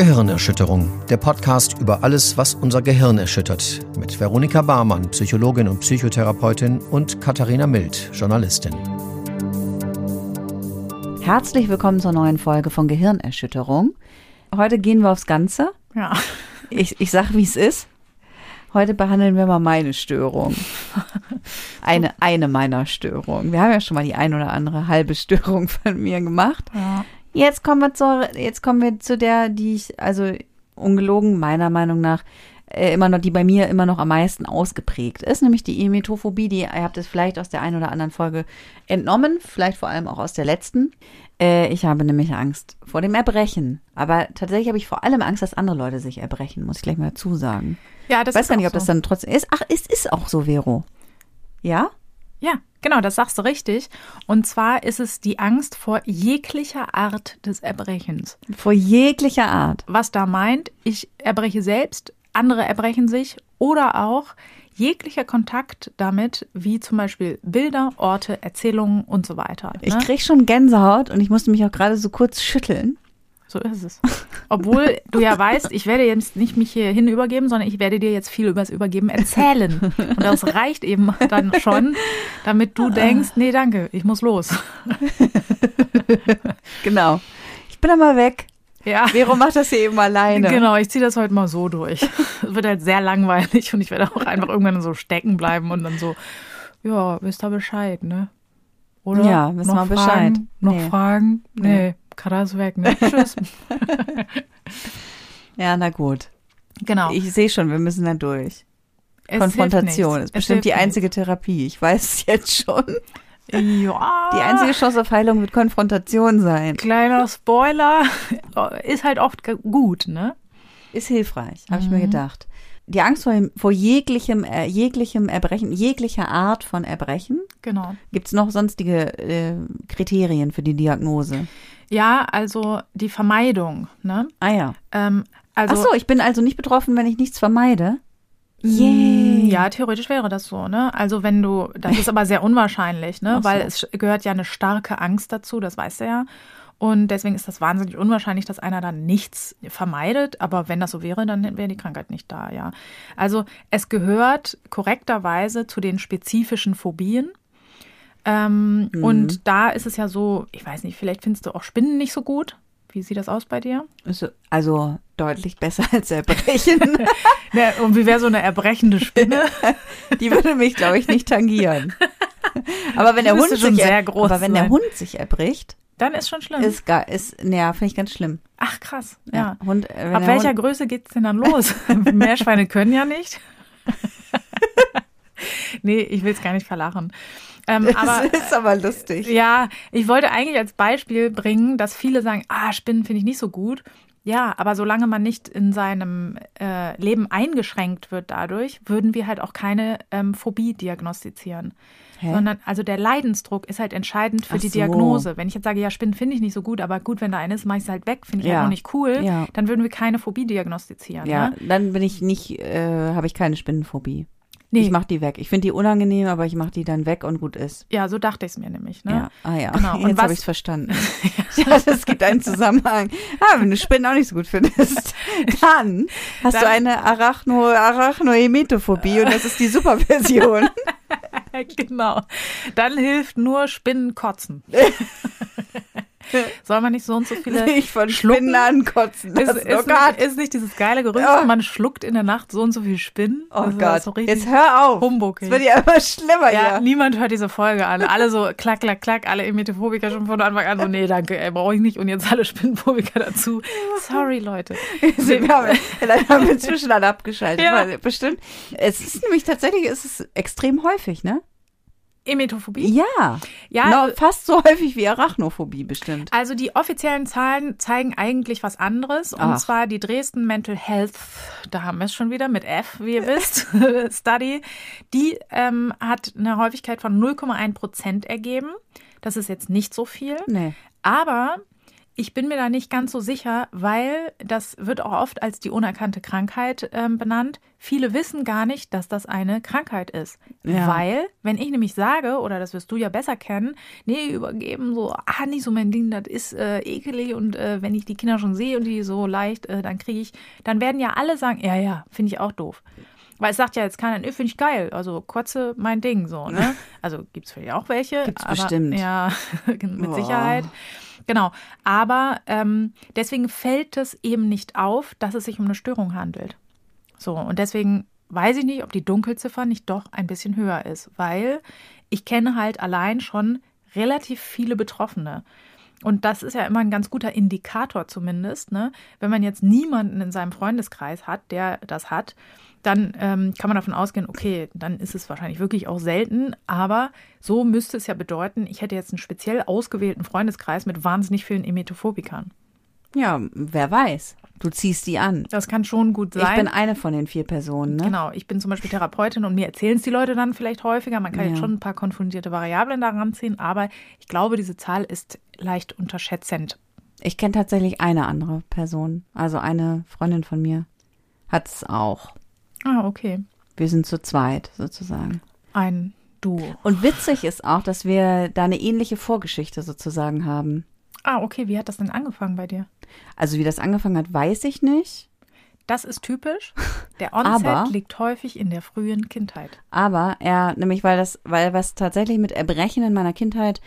Gehirnerschütterung, der Podcast über alles, was unser Gehirn erschüttert, mit Veronika Barmann, Psychologin und Psychotherapeutin und Katharina Mild, Journalistin. Herzlich willkommen zur neuen Folge von Gehirnerschütterung. Heute gehen wir aufs Ganze. Ja. Ich, ich sag, wie es ist. Heute behandeln wir mal meine Störung. Eine, eine meiner Störungen. Wir haben ja schon mal die ein oder andere halbe Störung von mir gemacht. ja. Jetzt kommen wir zur, jetzt kommen wir zu der, die ich, also ungelogen, meiner Meinung nach, äh, immer noch, die bei mir immer noch am meisten ausgeprägt ist, nämlich die Emetophobie, die, ihr habt es vielleicht aus der einen oder anderen Folge entnommen, vielleicht vor allem auch aus der letzten. Äh, ich habe nämlich Angst vor dem Erbrechen. Aber tatsächlich habe ich vor allem Angst, dass andere Leute sich erbrechen, muss ich gleich mal dazu sagen. Ja, das ich weiß ist gar nicht, ob das so. dann trotzdem ist. Ach, es ist auch so, Vero. Ja? Ja, genau, das sagst du richtig. Und zwar ist es die Angst vor jeglicher Art des Erbrechens. Vor jeglicher Art. Was da meint, ich erbreche selbst, andere erbrechen sich oder auch jeglicher Kontakt damit, wie zum Beispiel Bilder, Orte, Erzählungen und so weiter. Ich ne? krieg schon Gänsehaut und ich musste mich auch gerade so kurz schütteln. So ist es. Obwohl du ja weißt, ich werde jetzt nicht mich hierhin übergeben, sondern ich werde dir jetzt viel übers Übergeben erzählen. Und das reicht eben dann schon, damit du denkst, nee, danke, ich muss los. Genau. Ich bin einmal weg. Ja. Vero macht das hier eben alleine. Genau, ich ziehe das heute mal so durch. Es wird halt sehr langweilig und ich werde auch einfach irgendwann so stecken bleiben und dann so, ja, wisst ihr Bescheid, ne? Oder? Ja, wissen wir Fragen? Bescheid. Noch Nee. Fragen? Nee, Kara weg, ne? Tschüss. Ja, na gut. Genau. Ich sehe schon, wir müssen da durch. Es Konfrontation ist nichts. bestimmt Es die einzige Therapie. Ich weiß es jetzt schon. nichts. Ja. Die einzige Chance auf Heilung wird Konfrontation sein. Kleiner Spoiler, ist halt oft gut, ne? Ist hilfreich, habe ich mir Mhm. gedacht. Die Angst vor, vor jeglichem, äh, jeglichem Erbrechen, jeglicher Art von Erbrechen. Genau. Gibt es noch sonstige äh, Kriterien für die Diagnose? Ja, also die Vermeidung, ne? Ah ja. Ähm, also, Ach so, ich bin also nicht betroffen, wenn ich nichts vermeide. Mm, Ja, theoretisch wäre das so, ne? Also wenn du, das ist aber sehr unwahrscheinlich, ne? So. Weil es gehört ja eine starke Angst dazu, das weißt du ja. Und deswegen ist das wahnsinnig unwahrscheinlich, dass einer dann nichts vermeidet. Aber wenn das so wäre, dann wäre die Krankheit nicht da, ja. Also es gehört korrekterweise zu den spezifischen Phobien. Ähm, Mhm. Und da ist es ja so, ich weiß nicht, vielleicht findest du auch Spinnen nicht so gut. Wie sieht das aus bei dir? Also, also deutlich besser als Erbrechen. Ja, und wie wäre so eine erbrechende Spinne? Die würde mich, glaube ich, nicht tangieren. Aber wenn der Hund sich, sehr er- groß aber wenn der. Hund sich erbricht, Dann ist schon schlimm. ist gar, ist, naja, finde ich ganz schlimm. Ach krass, ja. Hund, äh, Ab welcher Hund, Größe geht's denn dann los? Meerschweine können ja nicht. nee, ich will es gar nicht verlachen. Ähm, aber das ist aber lustig. ja, ich wollte eigentlich als Beispiel bringen, dass viele sagen, ah, Spinnen finde ich nicht so gut. Ja, aber solange man nicht in seinem äh, Leben eingeschränkt wird dadurch, würden wir halt auch keine ähm, Phobie diagnostizieren. Hä? Sondern, also der Leidensdruck ist halt entscheidend für Ach die so. Diagnose. Wenn ich jetzt sage, ja, Spinnen finde ich nicht so gut, aber gut, wenn da eine ist, mache ich es halt weg, finde ich Ja. halt auch nicht cool, Ja. dann würden wir keine Phobie diagnostizieren. Ja, Ne? dann bin ich nicht, äh, habe ich keine Spinnenphobie. Nee. Ich mache die weg. Ich finde die unangenehm, aber ich mache die dann weg und gut ist. Ja, so dachte ich es mir nämlich. Ne? Ja, ah ja. Genau. Und Jetzt habe ich es verstanden. ja, es gibt einen Zusammenhang. Ah, wenn du Spinnen auch nicht so gut findest, dann hast du Dann- eine Arachno, Arachnoemetophobie und das ist die Superversion. genau. Dann hilft nur Spinnen kotzen. Soll man nicht so und so viele Nicht von schlucken? Spinnen ankotzen. Ist, Das ist, oh Gott. nicht, ist nicht dieses geile Gerücht, Ja. man schluckt in der Nacht so und so viel Spinnen? Oh ist Gott. So richtig Jetzt hör auf. Humbug. Es wird ja immer schlimmer ja, hier. niemand hört diese Folge an. Alle so klack, klack, klack, alle Emetophobiker schon von Anfang an so, nee, danke, ey, brauche ich nicht. Und jetzt alle Spinnenphobiker dazu. Sorry, Leute. Wir haben, vielleicht haben wir inzwischen alle abgeschaltet. Ja. Bestimmt. Es ist nämlich tatsächlich, es ist extrem häufig, ne? Emetophobie? Ja. Ja, No, fast so häufig wie Arachnophobie bestimmt. Also die offiziellen Zahlen zeigen eigentlich was anderes. Und Ach. zwar die Dresden Mental Health, da haben wir es schon wieder mit F, wie ihr wisst, Study. Die ähm, hat eine Häufigkeit von 0,1 Prozent ergeben. Das ist jetzt nicht so viel. Nee. Aber Ich bin mir da nicht ganz so sicher, weil das wird auch oft als die unerkannte Krankheit ähm, benannt. Viele wissen gar nicht, dass das eine Krankheit ist. Ja. Weil, wenn ich nämlich sage, oder das wirst du ja besser kennen, nee, übergeben, so, ah, nicht so mein Ding, das ist äh, ekelig und äh, wenn ich die Kinder schon sehe und die so leicht, äh, dann kriege ich, dann werden ja alle sagen, ja, ja, finde ich auch doof. Weil es sagt ja jetzt keiner, nö, finde ich geil. Also Kotze, mein Ding, so, ne? Also gibt es vielleicht auch welche. Gibt's aber, bestimmt. Ja, mit Boah. Sicherheit. Genau. Aber ähm, deswegen fällt es eben nicht auf, dass es sich um eine Störung handelt. So, und deswegen weiß ich nicht, ob die Dunkelziffer nicht doch ein bisschen höher ist, weil ich kenne halt allein schon relativ viele Betroffene. Und das ist ja immer ein ganz guter Indikator zumindest, ne? Wenn man jetzt niemanden in seinem Freundeskreis hat, der das hat, dann ähm, kann man davon ausgehen, okay, dann ist es wahrscheinlich wirklich auch selten. Aber so müsste es ja bedeuten, ich hätte jetzt einen speziell ausgewählten Freundeskreis mit wahnsinnig vielen Emetophobikern. Ja, wer weiß. Du ziehst die an. Das kann schon gut sein. Ich bin eine von den vier Personen, ne? Genau, ich bin zum Beispiel Therapeutin und mir erzählen es die Leute dann vielleicht häufiger. Man kann Ja. jetzt schon ein paar konfundierte Variablen daran ziehen, aber ich glaube, diese Zahl ist leicht unterschätzend. Ich kenne tatsächlich eine andere Person. Also eine Freundin von mir hat es auch. Ah, okay. Wir sind zu zweit sozusagen. Ein Duo. Und witzig ist auch, dass wir da eine ähnliche Vorgeschichte sozusagen haben. Ah, okay. Wie hat das denn angefangen bei dir? Also wie das angefangen hat, weiß ich nicht. Das ist typisch. Der Onset Aber- liegt häufig in der frühen Kindheit. Aber er, nämlich weil das, weil was tatsächlich mit Erbrechen in meiner Kindheit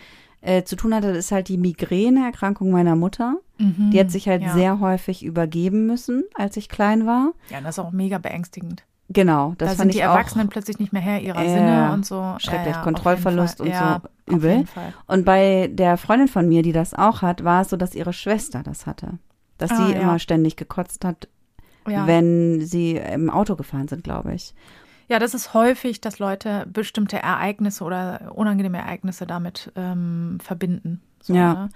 äh, zu tun hatte, ist halt die Migräneerkrankung meiner Mutter. Die hat sich halt ja. sehr häufig übergeben müssen, als ich klein war. Ja, das ist auch mega beängstigend. Genau, das da fand sind die auch Erwachsenen plötzlich nicht mehr Herr ihrer Ja, Sinne und so. schrecklich, ja, ja, Kontrollverlust und Fall. so ja, übel. Und bei der Freundin von mir, die das auch hat, war es so, dass ihre Schwester das hatte. Dass Ah, sie ja. immer ständig gekotzt hat, Ja. wenn sie im Auto gefahren sind, glaube ich. Ja, das ist häufig, dass Leute bestimmte Ereignisse oder unangenehme Ereignisse damit ähm, verbinden. So, Ja. Ne?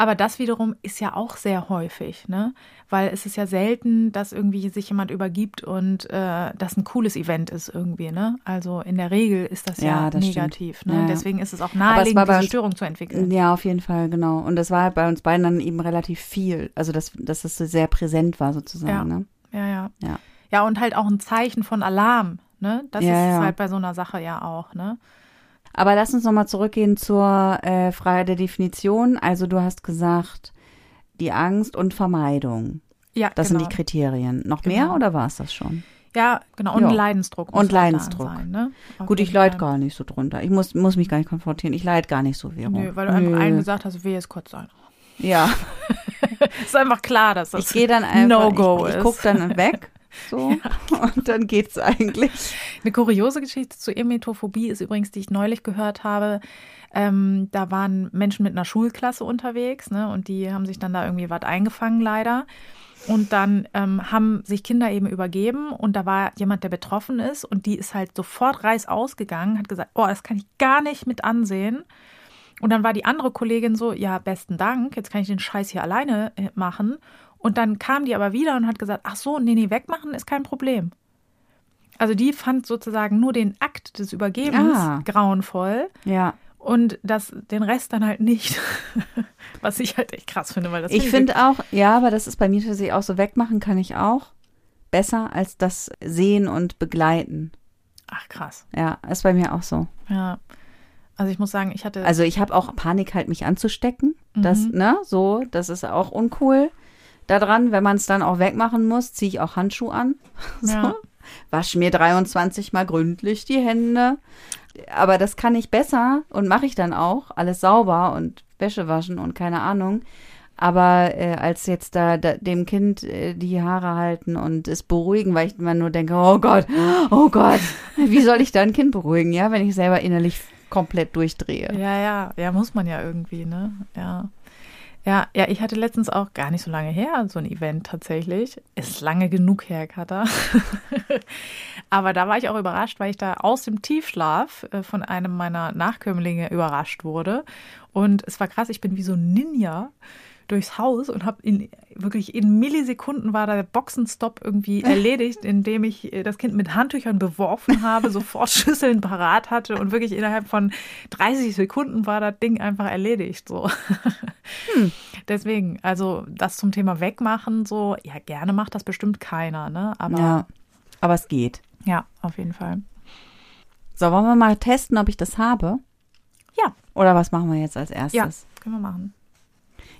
Aber das wiederum ist ja auch sehr häufig, ne? Weil es ist ja selten, dass irgendwie sich jemand übergibt und äh, das ein cooles Event ist irgendwie, ne? Also in der Regel ist das ja, Ja, das negativ, stimmt. ne? Ja. Deswegen ist es auch es naheliegend, diese uns- Störung zu entwickeln. Ja, auf jeden Fall, genau. Und das war halt bei uns beiden dann eben relativ viel. Also, dass, dass es so sehr präsent war, sozusagen. Ja. Ne? Ja, ja. Ja. Ja, und halt auch ein Zeichen von Alarm, ne? Das Ja, ist ja. halt bei so einer Sache ja auch, ne? Aber lass uns nochmal zurückgehen zur äh, Frage der Definition. Also, du hast gesagt, die Angst und Vermeidung. Ja, Das genau. sind die Kriterien. Noch mehr Genau. oder war es das schon? Ja, genau. Und Ja. Leidensdruck. Und halt Leidensdruck. Sein, ne? Gut, ich jeden leid Fall. gar nicht so drunter. Ich muss, muss mich gar nicht konfrontieren. Ich leid gar nicht so, Vero. Nö, weil du einfach allen gesagt hast, wehe es kurz sein. Ja, ist einfach klar, dass das ich gehe dann einfach, No-Go ich, ich ist. guck dann weg, so, und dann geht's eigentlich. Eine kuriose Geschichte zu Emetophobie ist übrigens, die ich neulich gehört habe. Ähm, da waren Menschen mit einer Schulklasse unterwegs, ne, und die haben sich dann da irgendwie was eingefangen, leider. Und dann ähm, haben sich Kinder eben übergeben und da war jemand, der betroffen ist und die ist halt sofort reißaus gegangen, hat gesagt, oh, das kann ich gar nicht mit ansehen. Und dann war die andere Kollegin so, ja, besten Dank, jetzt kann ich den Scheiß hier alleine äh, machen. Und dann kam die aber wieder und hat gesagt, ach so, nee, nee, wegmachen ist kein Problem. Also die fand sozusagen nur den Akt des Übergebens Ah. grauenvoll Ja, und das, den Rest dann halt nicht. Was ich halt echt krass finde, weil das ich finde auch, ja, aber das ist bei mir tatsächlich auch so, wegmachen kann ich auch besser als das sehen und begleiten. Ach krass. Ja, ist bei mir auch so. Ja. Also ich muss sagen, ich hatte Also ich habe auch Panik halt, mich anzustecken. Das, Mhm. ne, so, das ist auch uncool. Daran, wenn man es dann auch wegmachen muss, ziehe ich auch Handschuhe an. So. Ja. Wasch mir 23 mal gründlich die Hände. Aber das kann ich besser und mache ich dann auch. Alles sauber und Wäsche waschen und keine Ahnung. Aber äh, als jetzt da, da dem Kind äh, die Haare halten und es beruhigen, weil ich immer nur denke, oh Gott, oh Gott, wie soll ich da ein Kind beruhigen, ja, wenn ich selber innerlich komplett durchdrehe. Ja, ja, ja, muss man ja irgendwie, ne? Ja. Ja, ja, ich hatte letztens auch gar nicht so lange her so ein Event tatsächlich. Ist lange genug her, Katha. Aber da war ich auch überrascht, weil ich da aus dem Tiefschlaf äh, von einem meiner Nachkömmlinge überrascht wurde. Und es war krass, ich bin wie so ein Ninja durchs Haus und habe in wirklich in Millisekunden war der Boxenstopp irgendwie erledigt, indem ich äh, das Kind mit Handtüchern beworfen habe, sofort Schüsseln parat hatte und wirklich innerhalb von 30 Sekunden war das Ding einfach erledigt. So. Hm. Deswegen, also das zum Thema Wegmachen, so, ja, gerne macht das bestimmt keiner, ne? Aber Ja, aber es geht. ja auf jeden Fall. So, wollen wir mal testen, ob ich das habe? Ja. Oder was machen wir jetzt als erstes? Ja, können wir machen.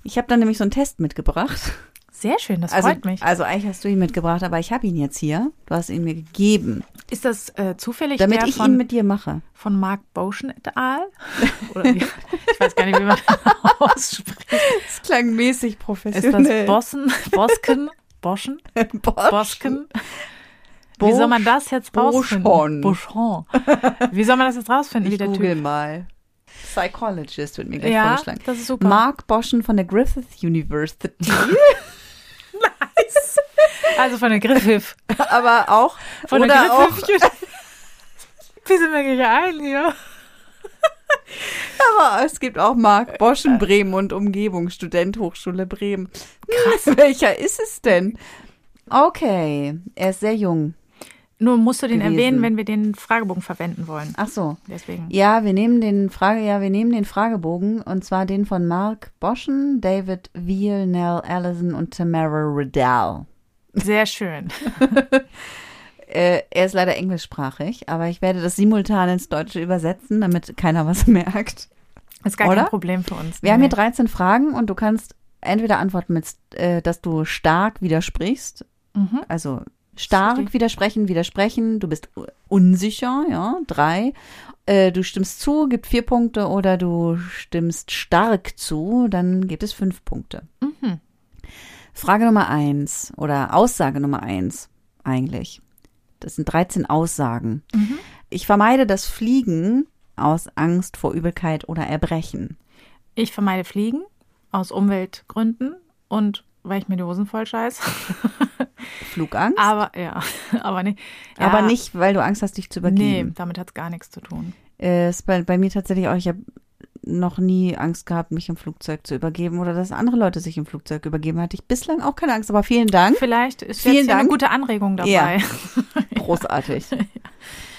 Ich habe dann nämlich so einen Test mitgebracht. Sehr schön, das Also, freut mich. also eigentlich hast du ihn mitgebracht, aber ich habe ihn jetzt hier. Du hast ihn mir gegeben, Ist das äh, zufällig damit der ich von, ihn mit dir mache. von Mark Boschen et al? Oder wie, ich weiß gar nicht, wie man das ausspricht. Das klang mäßig Ist professionell. das Bossen, Bosken, Boschen, Bosch. Bosken? Wie soll man das jetzt rausfinden? Boschon. Boschon. Wie soll man das jetzt rausfinden, wie Ich der google Typ? mal. Psychologist wird mir gleich Ja, vorgeschlagen. das ist super. Mark Boschen von der Griffith University. Also von der Griffith. aber auch Von oder der auch, Griffith. Wie sind wir gleich ein hier? aber es gibt auch Mark Boschen Bremen und Umgebung, Student Hochschule Bremen. Krass. Welcher ist es denn? Okay, er ist sehr jung. Nur musst du den Gewesen. erwähnen, wenn wir den Fragebogen verwenden wollen. Ach so. Deswegen. Ja, wir nehmen den Frage, ja, wir nehmen den Fragebogen und zwar den von Mark Boschen, David Veal, Nell Allison und Tamara Riddell. Sehr schön. Äh, er ist leider englischsprachig, aber ich werde das simultan ins Deutsche übersetzen, damit keiner was merkt. Ist gar Oder? kein Problem für uns. Wir haben hier Nee. 13 Fragen und du kannst entweder antworten mit, äh, dass du stark widersprichst, Mhm. also stark widersprechen, widersprechen, du bist unsicher, ja, drei. Äh, du stimmst zu, gibt vier Punkte oder du stimmst stark zu, dann gibt es fünf Punkte. Mhm. Frage Nummer eins oder Aussage Nummer eins eigentlich. Das sind 13 Aussagen. Mhm. Ich vermeide das Fliegen aus Angst vor Übelkeit oder Erbrechen. Ich vermeide Fliegen aus Umweltgründen und weil ich mir die Hosen voll scheiß. Flugangst? Aber ja, aber nicht. Ja, Aber nicht, weil du Angst hast, dich zu Nee, übergeben. damit hat es gar nichts zu tun. Äh, ist bei, bei mir tatsächlich auch, ich habe noch nie Angst gehabt, mich im Flugzeug zu übergeben oder dass andere Leute sich im Flugzeug übergeben. Hatte ich bislang auch keine Angst, aber vielen Dank. Vielleicht ist Vielen jetzt hier eine Dank. gute Anregung dabei. Ja. Großartig.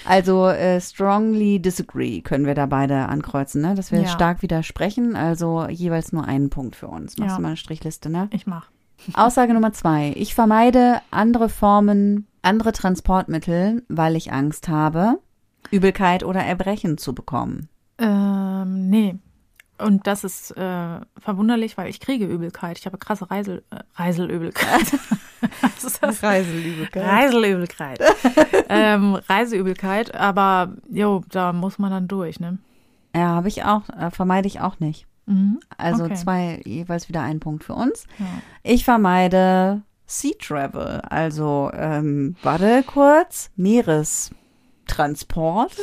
Also äh, strongly disagree können wir da beide ankreuzen, ne? dass wir Ja. stark widersprechen. Also jeweils nur einen Punkt für uns. Machst Ja. du mal eine Strichliste, ne? Ich mach. Aussage Nummer zwei. Ich vermeide andere Formen, andere Transportmittel, weil ich Angst habe, Übelkeit oder Erbrechen zu bekommen. Ähm, nee. Und das ist äh, verwunderlich, weil ich kriege Übelkeit. Ich habe krasse Reisel, äh, Reiselübelkeit. Was ist das? Reiselübelkeit. Reiselübelkeit. ähm, Reiseübelkeit, aber jo, da muss man dann durch, ne? Ja, habe ich auch, äh, vermeide ich auch nicht. Mhm. Also Okay. zwei, jeweils wieder ein Punkt für uns. Ja. Ich vermeide Sea Travel, also ähm, warte kurz, Meerestransport,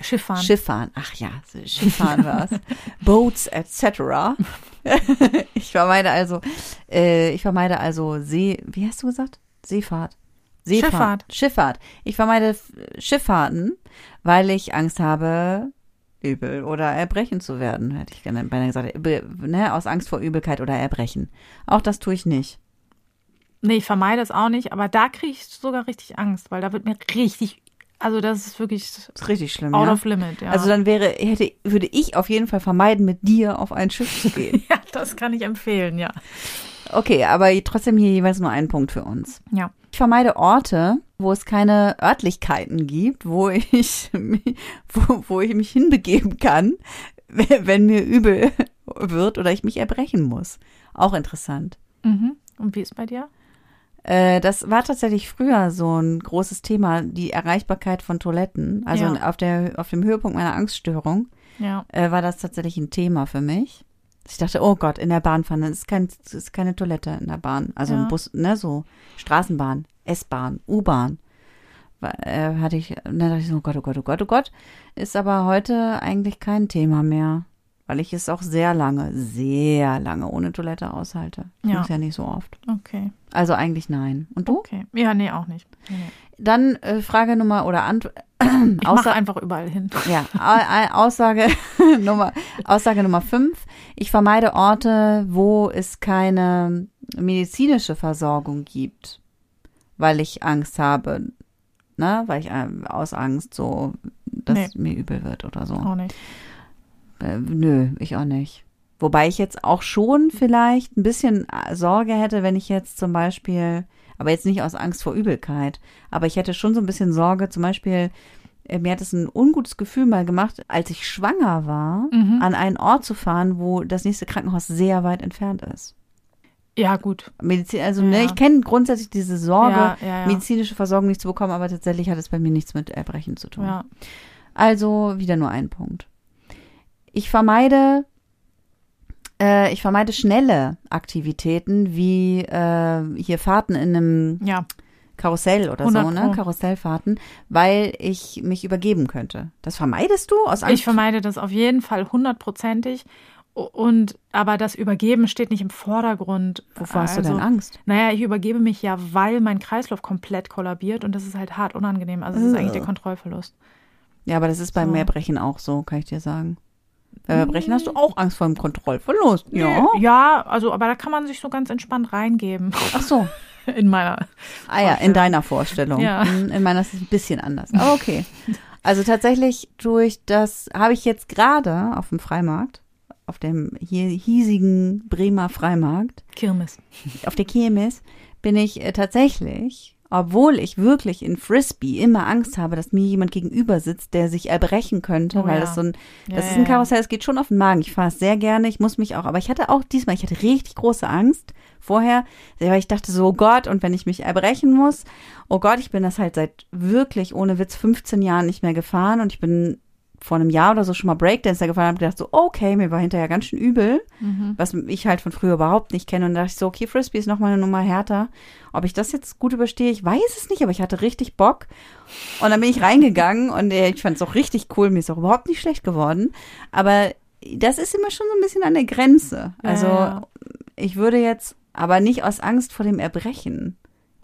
Schifffahren. Schifffahren, ach ja, Schifffahren war's, Boats etc. ich vermeide also, äh, ich vermeide also See, wie hast du gesagt? Seefahrt. Seefahrt. Schifffahrt. Schifffahrt. Ich vermeide Schifffahrten, weil ich Angst habe, übel oder erbrechen zu werden, hätte ich gerne beinahe gesagt. Ne, aus Angst vor Übelkeit oder Erbrechen. Auch das tue ich nicht. Nee, ich vermeide es auch nicht, aber da kriege ich sogar richtig Angst, weil da wird mir richtig, also das ist wirklich Das ist richtig schlimm, out ja. of limit, ja. Also dann wäre, hätte, würde ich auf jeden Fall vermeiden, mit dir auf ein Schiff zu gehen. ja, das kann ich empfehlen, ja. Okay, aber trotzdem hier jeweils nur ein Punkt für uns. Ja. Ich vermeide Orte, wo es keine Örtlichkeiten gibt, wo ich, wo, wo ich mich hinbegeben kann, wenn mir übel wird oder ich mich erbrechen muss. Auch interessant. Mhm. Und wie ist bei dir? Äh, das war tatsächlich früher so ein großes Thema, die Erreichbarkeit von Toiletten. Also Ja. auf, der, auf dem Höhepunkt meiner Angststörung Ja. äh, war das tatsächlich ein Thema für mich. Ich dachte, oh Gott, in der Bahn fahren, das ist, kein, ist keine Toilette in der Bahn. Also Ja. im Bus, ne, so Straßenbahn, S-Bahn, U-Bahn. Äh, hatte ich, dann dachte ich so, oh Gott, oh Gott, oh Gott, oh Gott. Ist aber heute eigentlich kein Thema mehr. Weil ich es auch sehr lange, sehr lange ohne Toilette aushalte. Ich Ja. muss ja nicht so oft. Okay. Also eigentlich nein. Und du? Okay. Ja, nee, auch nicht. Nee, nee. Dann äh, Frage Nummer oder Ant Ich mache einfach überall hin. Ja, Au- Au- Aussage Nummer, Aussage Nummer fünf. Ich vermeide Orte, wo es keine medizinische Versorgung gibt, weil ich Angst habe, ne, weil ich ähm, aus Angst so, dass mir übel wird oder so. Auch nicht. Äh, nö, ich auch nicht. Wobei ich jetzt auch schon vielleicht ein bisschen äh, Sorge hätte, wenn ich jetzt zum Beispiel, aber jetzt nicht aus Angst vor Übelkeit, aber ich hätte schon so ein bisschen Sorge, zum Beispiel, äh, mir hat es ein ungutes Gefühl mal gemacht, als ich schwanger war, Mhm. an einen Ort zu fahren, wo das nächste Krankenhaus sehr weit entfernt ist. Ja, gut. Medizin, also Ja. ne, ich kenne grundsätzlich diese Sorge, Ja, ja, medizinische Versorgung nicht zu bekommen, aber tatsächlich hat es bei mir nichts mit Erbrechen zu tun. Also wieder nur ein Punkt. Ich vermeide, äh, ich vermeide schnelle Aktivitäten wie äh, hier Fahrten in einem ja. Karussell oder so, 100 ne? Karussellfahrten, weil ich mich übergeben könnte. Das vermeidest du aus Angst? Ich vermeide das auf jeden Fall hundertprozentig. Und aber das Übergeben steht nicht im Vordergrund. Wovor hast du Also, denn Angst? Naja, ich übergebe mich ja, weil mein Kreislauf komplett kollabiert und das ist halt hart unangenehm. Also es ist eigentlich der Kontrollverlust. Ja, aber das ist beim So. Erbrechen auch so, kann ich dir sagen. Beim Erbrechen hast du auch Angst vor dem Kontrollverlust. Ja. Ja, also, aber da kann man sich so ganz entspannt reingeben. Ach so. In meiner. Ah ja, in deiner Vorstellung. Ja. In meiner ist es ein bisschen anders. Aber okay. Also tatsächlich durch das habe ich jetzt gerade auf dem Freimarkt, auf dem hier hiesigen Bremer Freimarkt, Kirmes. auf der Kirmes, bin ich äh, tatsächlich, obwohl ich wirklich in Frisbee immer Angst habe, dass mir jemand gegenüber sitzt, der sich erbrechen könnte, Oh weil ja. das so ein, Ja, das ist ja, ein ja. Karussell, es geht schon auf den Magen. Ich fahre es sehr gerne, ich muss mich auch, aber ich hatte auch diesmal, ich hatte richtig große Angst vorher, weil ich dachte so, oh Gott, und wenn ich mich erbrechen muss, oh Gott, ich bin das halt seit wirklich ohne Witz 15 Jahren nicht mehr gefahren und ich bin vor einem Jahr oder so schon mal Breakdancer gefahren und habe gedacht so, okay, mir war hinterher ganz schön übel, was ich halt von früher überhaupt nicht kenne und da dachte ich so, okay, Frisbee ist nochmal eine Nummer härter. Ob ich das jetzt gut überstehe, ich weiß es nicht, aber ich hatte richtig Bock und dann bin ich reingegangen und äh, ich fand es auch richtig cool, mir ist auch überhaupt nicht schlecht geworden, aber das ist immer schon so ein bisschen an der Grenze. Also ja. ich würde jetzt, aber nicht aus Angst vor dem Erbrechen.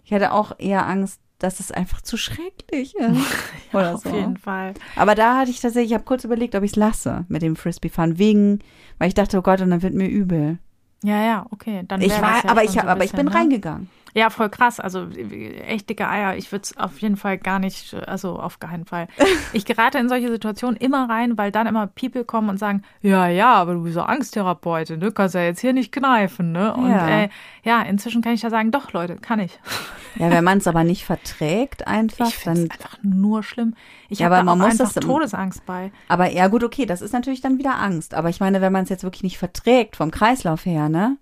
Ich hätte auch eher Angst, dass es einfach zu schrecklich ist. Oder Auf so. jeden Fall. Aber da hatte ich tatsächlich, ich habe kurz überlegt, ob ich es lasse mit dem Frisbee-Fahren, wegen, weil ich dachte, oh Gott, und dann wird mir übel. Ja, ja, okay. Dann Ich war, ja aber ich, aber ich bin ne? reingegangen. Ja, voll krass. Also echt dicke Eier. Ich würde es auf jeden Fall gar nicht, also auf keinen Fall. Ich gerate in solche Situationen immer rein, weil dann immer People kommen und sagen, ja, ja, aber du bist so Angsttherapeutin, ne? Kannst ja jetzt hier nicht kneifen, ne? Und Ja. äh, ja inzwischen kann ich ja sagen, doch, Leute, kann ich. Ja, wenn man es aber nicht verträgt einfach, Ich dann, einfach nur schlimm. Ich Ja, habe man muss einfach das- Todesangst bei. aber ja gut, okay, das ist natürlich dann wieder Angst. Aber ich meine, wenn man es jetzt wirklich nicht verträgt vom Kreislauf her, ne?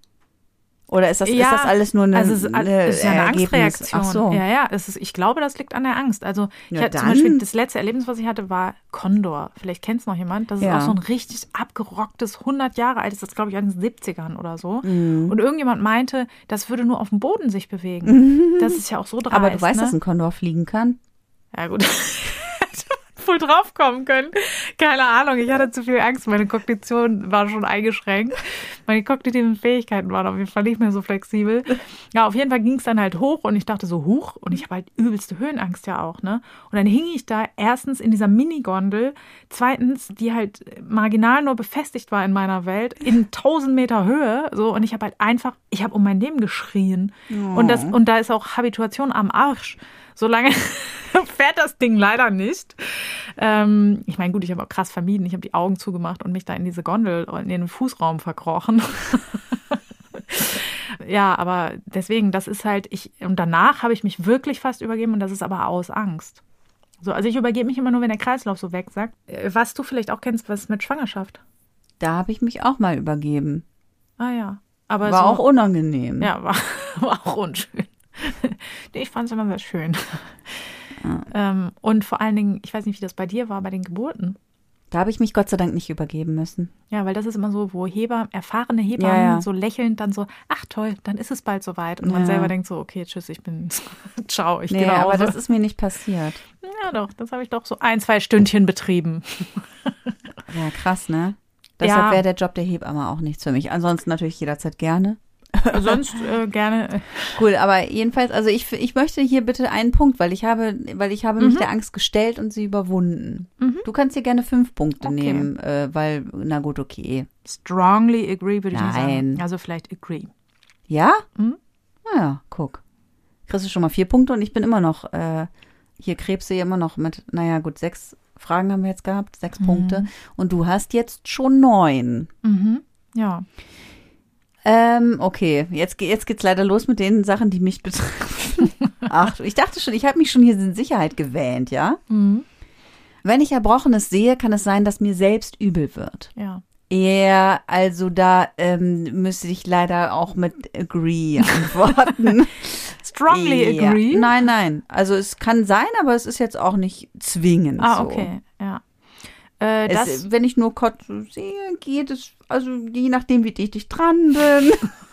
Oder ist das, ist das alles nur eine, also es ist, eine ist ja eine? Angstreaktion. Ach so. Ja, ja, es ist, ich glaube, das liegt an der Angst. Also ich Ja, hatte zum Beispiel das letzte Erlebnis, was ich hatte, war Condor. Vielleicht kennt es noch jemand. Das ist Ja. auch so ein richtig abgerocktes, 100 Jahre altes, das glaube ich aus den 70ern oder so. Mhm. Und irgendjemand meinte, das würde nur auf dem Boden sich bewegen. Das ist ja auch so dreist. Aber du weißt, ne? dass ein Kondor fliegen kann? Ja, gut. Voll draufkommen können. Keine Ahnung, ich hatte zu viel Angst. Meine Kognition war schon eingeschränkt. Meine kognitiven Fähigkeiten waren auf jeden Fall nicht mehr so flexibel. Ja, auf jeden Fall ging es dann halt hoch und ich dachte so, huch. Und ich habe halt übelste Höhenangst ja auch, ne? Und dann hing ich da erstens in dieser Minigondel, zweitens, die halt marginal nur befestigt war in meiner Welt, in 1000 Meter Höhe, so. Und ich habe halt einfach, ich habe um mein Leben geschrien. Und, das, und da ist auch Habituation am Arsch. Solange fährt das Ding leider nicht. Ähm, ich meine, gut, ich habe auch krass vermieden. Ich habe die Augen zugemacht und mich da in diese Gondel, in den Fußraum verkrochen. ja, aber deswegen, das ist halt, ich, und danach habe ich mich wirklich fast übergeben und das ist aber aus Angst. So, also ich übergebe mich immer nur, wenn der Kreislauf so wegsagt. Äh, Was du vielleicht auch kennst, was mit Schwangerschaft. Da habe ich mich auch mal übergeben. Ah ja. Aber War so, auch unangenehm. Ja, war, war auch unschön. nee, ich fand es immer sehr schön. Ähm, und vor allen Dingen, ich weiß nicht, wie das bei dir war, bei den Geburten. Da habe ich mich Gott sei Dank nicht übergeben müssen. Ja, weil das ist immer so, wo Heber, erfahrene Hebammen Ja, ja. so lächelnd dann so, ach toll, dann ist es bald soweit. Und man Ja. selber denkt so, okay, tschüss, ich bin, ciao, ich Nee, gehe nach aber das ist mir nicht passiert. ja doch, das habe ich doch so ein, zwei Stündchen betrieben. Ja, krass, ne? Deshalb Ja. wäre der Job der Hebamme auch nichts für mich. Ansonsten natürlich jederzeit gerne. sonst äh, gerne. Cool, aber jedenfalls, also ich, ich möchte hier bitte einen Punkt, weil ich habe, weil ich habe mich der Angst gestellt und sie überwunden. Du kannst hier gerne fünf Punkte Okay. nehmen, äh, weil, na gut, okay. Strongly agree, würde ich Nein. sagen. Also vielleicht agree. Ja? Mhm. Naja, guck. Kriegst du schon mal vier Punkte und ich bin immer noch, äh, hier krebse immer noch mit, naja, gut, sechs Fragen haben wir jetzt gehabt, sechs Punkte. Und du hast jetzt schon neun. Mhm. Ja. Ähm, okay, jetzt, jetzt geht's leider los mit den Sachen, die mich betreffen. Ach, ich dachte schon, ich habe mich schon hier in Sicherheit gewähnt, ja? Mhm. Wenn ich Erbrochenes sehe, kann es sein, dass mir selbst übel wird. Ja. Ja, also da ähm, müsste ich leider auch mit agree antworten. Strongly Ja. agree. Nein, nein. Also es kann sein, aber es ist jetzt auch nicht zwingend Ah, so. okay. Ja. Äh, das, wenn ich nur Kotze sehe, geht es, also je nachdem, wie dicht ich dran bin,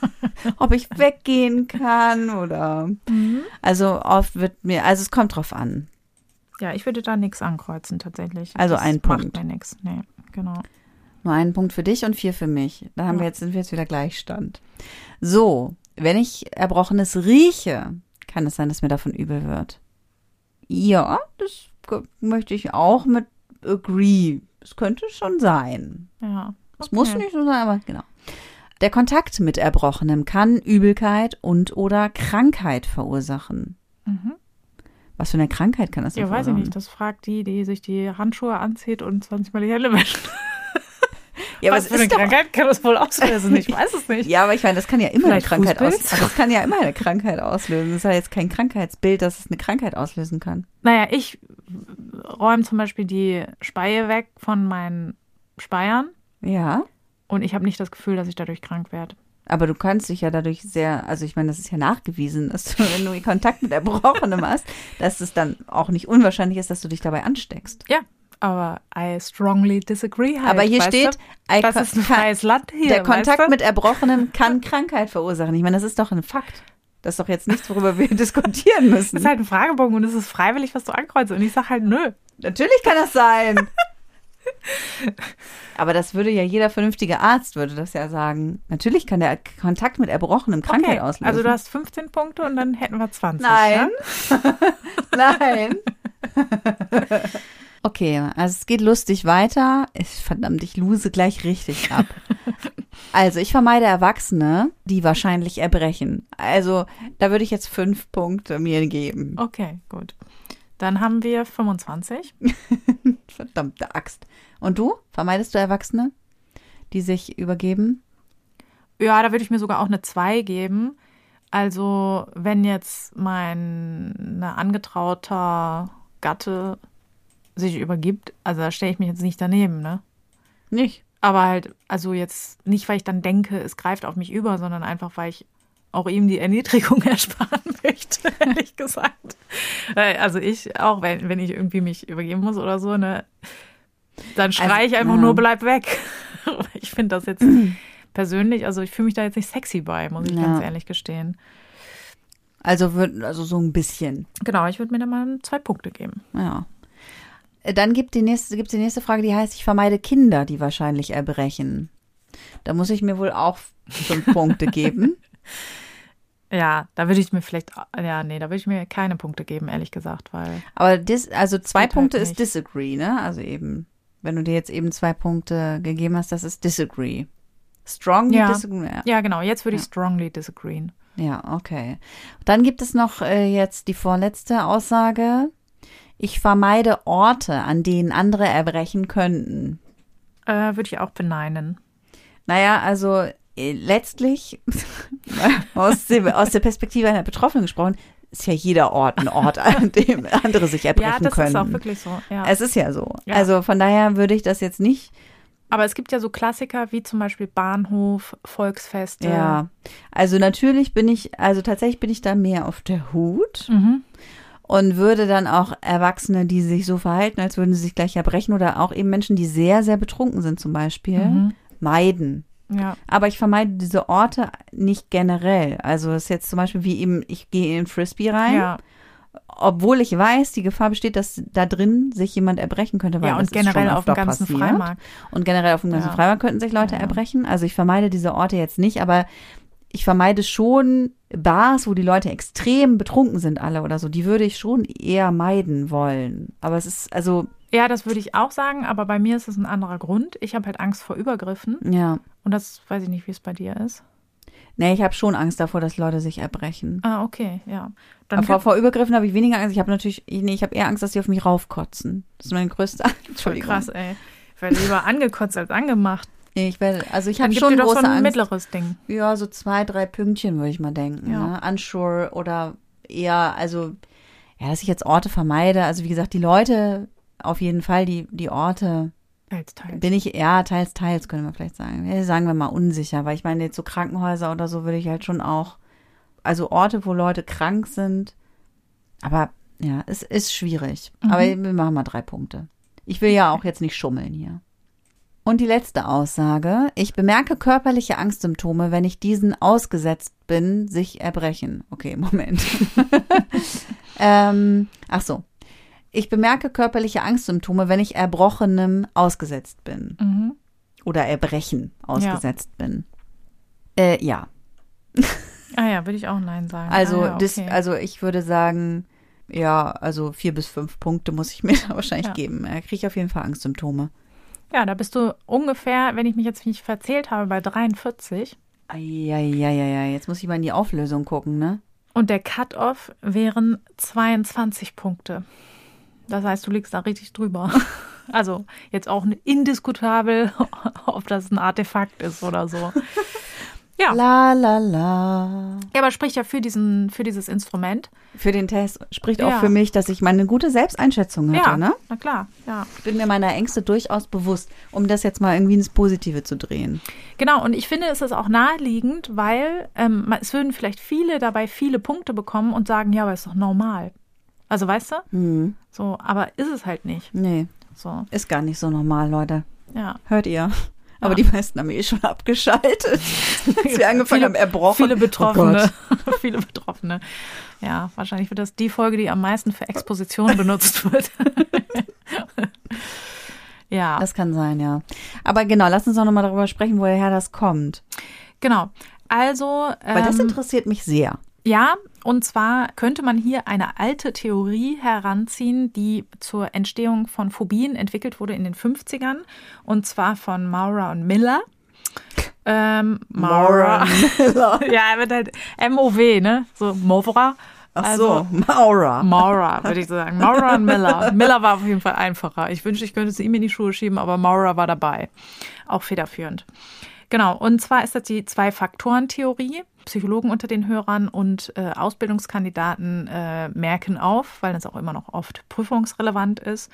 ob ich weggehen kann oder. Mhm. Also oft wird mir, also es kommt drauf an. ja, ich würde da nichts ankreuzen tatsächlich. Also das ein macht Punkt. mir nichts. Nee, genau. Nur einen Punkt für dich und vier für mich. Da haben Ja. wir jetzt, sind wir jetzt wieder Gleichstand. So, wenn ich Erbrochenes rieche, kann es sein, dass mir davon übel wird. Ja, das möchte ich auch mit agree. Es könnte schon sein. Ja. Es Okay. muss nicht so sein, aber genau. Der Kontakt mit Erbrochenem kann Übelkeit und oder Krankheit verursachen. Mhm. Was für eine Krankheit kann das denn Ja, weiß ich nicht. Das fragt die, die sich die Handschuhe anzieht und 20 Mal die Hände wäscht. Ja, aber Was es für eine Krankheit kann das wohl auslösen? Ich weiß es nicht. ja, aber ich meine, das kann ja immer Vielleicht eine Krankheit auslösen. Das kann ja immer eine Krankheit auslösen. Das ist ja jetzt kein Krankheitsbild, dass es eine Krankheit auslösen kann. Naja, ich räume zum Beispiel die Speie weg von meinen Speiern Ja, und ich habe nicht das Gefühl, dass ich dadurch krank werde. aber du kannst dich ja dadurch sehr, also ich meine, das ist ja nachgewiesen, dass du, wenn du Kontakt mit Erbrochenem hast, dass es dann auch nicht unwahrscheinlich ist, dass du dich dabei ansteckst. Ja, aber I strongly disagree halt. aber hier steht, du? Das ist ein freies Land hier. der Kontakt du? mit Erbrochenem kann Krankheit verursachen. Ich meine, das ist doch ein Fakt. Das ist doch jetzt nichts, worüber wir diskutieren müssen. Das ist halt ein Fragebogen und es ist freiwillig, was du ankreuzt. Und ich sag halt nö. Natürlich kann das sein. Aber das würde ja jeder vernünftige Arzt würde das ja sagen. Natürlich kann der Kontakt mit Erbrochenem Krankheit Okay, auslösen. Also du hast 15 Punkte und dann hätten wir 20. Nein. Ja? Nein. okay, also es geht lustig weiter. Ich, verdammt, ich lose gleich richtig ab. Also ich vermeide Erwachsene, die wahrscheinlich erbrechen. Also da würde ich jetzt fünf Punkte mir geben. Okay, gut. Dann haben wir 25. Verdammte Axt. Und du? Vermeidest du Erwachsene, die sich übergeben? Ja, da würde ich mir sogar auch eine 2 geben. Also, wenn jetzt mein ne, angetrauter Gatte sich übergibt, also da stelle ich mich jetzt nicht daneben, ne? Nicht. Aber halt, also jetzt nicht, weil ich dann denke, es greift auf mich über, sondern einfach, weil ich auch ihm die Erniedrigung ersparen möchte, ehrlich gesagt. Weil, Also ich auch, wenn, wenn ich irgendwie mich übergeben muss oder so, ne, dann schreie Also, ich einfach ja. nur, bleib weg. ich finde das jetzt persönlich, also ich fühle mich da jetzt nicht sexy bei, muss ich Ja. ganz ehrlich gestehen. Also, würd, also so ein bisschen. Genau, ich würde mir da mal zwei Punkte geben. Ja. Dann gibt die nächste, gibt's die nächste Frage, die heißt, ich vermeide Kinder, die wahrscheinlich erbrechen. Da muss ich mir wohl auch fünf Punkte geben. Ja, da würde ich mir vielleicht, ja, nee, da würde ich mir keine Punkte geben, ehrlich gesagt, weil, Aber dis, also zwei halt Punkte ist nicht. disagree, ne? Also eben, wenn du dir jetzt eben zwei Punkte gegeben hast, das ist disagree. Strong Ja. disagree. Ja. ja, genau, jetzt würde ich Ja. strongly disagreeen. ja, okay. Dann gibt es noch äh, jetzt die vorletzte Aussage. Ich vermeide Orte, an denen andere erbrechen könnten. Äh, würde ich auch beneinen. Naja, also äh, letztlich, aus, der, aus der Perspektive einer Betroffenen gesprochen, ist ja jeder Ort ein Ort, an dem andere sich erbrechen Ja, das können. ist auch wirklich so. Ja. Es ist ja so. Ja. Also von daher würde ich das jetzt nicht, Aber es gibt ja so Klassiker wie zum Beispiel Bahnhof, Volksfeste. ja. Also natürlich bin ich, also tatsächlich bin ich da mehr auf der Hut Mhm. Und würde dann auch Erwachsene, die sich so verhalten, als würden sie sich gleich erbrechen oder auch eben Menschen, die sehr, sehr betrunken sind zum Beispiel, Mhm. meiden. Ja. Aber ich vermeide diese Orte nicht generell. Also es ist jetzt zum Beispiel wie eben, ich gehe in Frisbee rein, Ja. obwohl ich weiß, die Gefahr besteht, dass da drin sich jemand erbrechen könnte. Weil ja, und generell auf dem ganzen passiert. Freimarkt. Und generell auf dem ganzen Ja. Freimarkt könnten sich Leute erbrechen. Also ich vermeide diese Orte jetzt nicht, aber ich vermeide schon Bars, wo die Leute extrem betrunken sind alle oder so. Die würde ich schon eher meiden wollen. Aber es ist, also, Ja, das würde ich auch sagen, aber bei mir ist es ein anderer Grund. Ich habe halt Angst vor Übergriffen. ja. Und das weiß ich nicht, wie es bei dir ist. Nee, ich habe schon Angst davor, dass Leute sich erbrechen. Ah, okay, ja. Dann Aber vor, Übergriffen habe ich weniger Angst. Ich habe natürlich, nee, ich habe eher Angst, dass sie auf mich raufkotzen. Das ist meine größte Angst. voll Entschuldigung. krass, ey. Ich werde lieber angekotzt als angemacht. Nee, ich werde, also ich habe schon dir große so ein mittleres Ding. Ja, so zwei, drei Pünktchen würde ich mal denken. Ja. Ne? Unsure oder eher, also, ja, dass ich jetzt Orte vermeide. Also wie gesagt, die Leute auf jeden Fall, die, die Orte Teils, teils. bin ich, ja, teils, teils, können wir vielleicht sagen. Ja, sagen wir mal unsicher, weil ich meine, jetzt so Krankenhäuser oder so würde ich halt schon auch, also Orte, wo Leute krank sind. Aber ja, es ist schwierig. Aber wir machen mal drei Punkte. Ich will ja auch jetzt nicht schummeln hier. Und die letzte Aussage. Ich bemerke körperliche Angstsymptome, wenn ich diesen ausgesetzt bin, sich erbrechen. Okay, Moment. ähm, ach so. Ich bemerke körperliche Angstsymptome, wenn ich Erbrochenem ausgesetzt bin. Mhm. Oder Erbrechen ausgesetzt bin. Äh, ja. Ah ja, würde ich auch Nein sagen. Also, ah, ja, das, okay. also ich würde sagen, ja, also vier bis fünf Punkte muss ich mir da wahrscheinlich Ja. geben. Er kriegt auf jeden Fall Angstsymptome. Ja, da bist du ungefähr, wenn ich mich jetzt nicht verzählt habe, bei 43. Eieieiei, jetzt muss ich mal in die Auflösung gucken, ne? Und der Cut-Off wären 22 Punkte. Das heißt, du liegst da richtig drüber. Also jetzt auch indiskutabel, ob das ein Artefakt ist oder so. Ja, La la la. ja aber spricht ja für, diesen, für dieses Instrument. Für den Test spricht auch Ja. für mich, dass ich meine gute Selbsteinschätzung hatte, ja, ne? na klar, ja. Ich bin mir meiner Ängste durchaus bewusst, um das jetzt mal irgendwie ins Positive zu drehen. Genau, und ich finde, es ist auch naheliegend, weil ähm, es würden vielleicht viele dabei viele Punkte bekommen und sagen, ja, aber ist doch normal. Also weißt du? Hm. So, aber ist es halt nicht. Nee, So, ist gar nicht so normal, Leute. ja. Hört ihr? Aber Ja. die meisten haben eh schon abgeschaltet. Als wir angefangen Viele- haben, erbrochen. Viele Oh Betroffene. Gott. viele Betroffene. Ja, wahrscheinlich wird das die Folge, die am meisten für Exposition benutzt wird. ja, Das kann sein, ja. Aber genau, lass uns doch nochmal darüber sprechen, woher das kommt. genau. Also, Weil das ähm, interessiert mich sehr. ja, und zwar könnte man hier eine alte Theorie heranziehen, die zur Entstehung von Phobien entwickelt wurde in den 50ern. Und zwar von Maura und Miller. Ähm, Maura. ja, er wird halt M-O-W, ne? So Maura. Ach Also- so, Maura. Maura, würde ich sagen. Maura und Miller. Miller war auf jeden Fall einfacher. Ich wünschte, ich könnte es ihm in die Schuhe schieben, aber Maura war dabei. Auch federführend. Genau, und zwar ist das die Zwei-Faktoren-Theorie. Psychologen unter den Hörern und äh, Ausbildungskandidaten äh, merken auf, weil das auch immer noch oft prüfungsrelevant ist.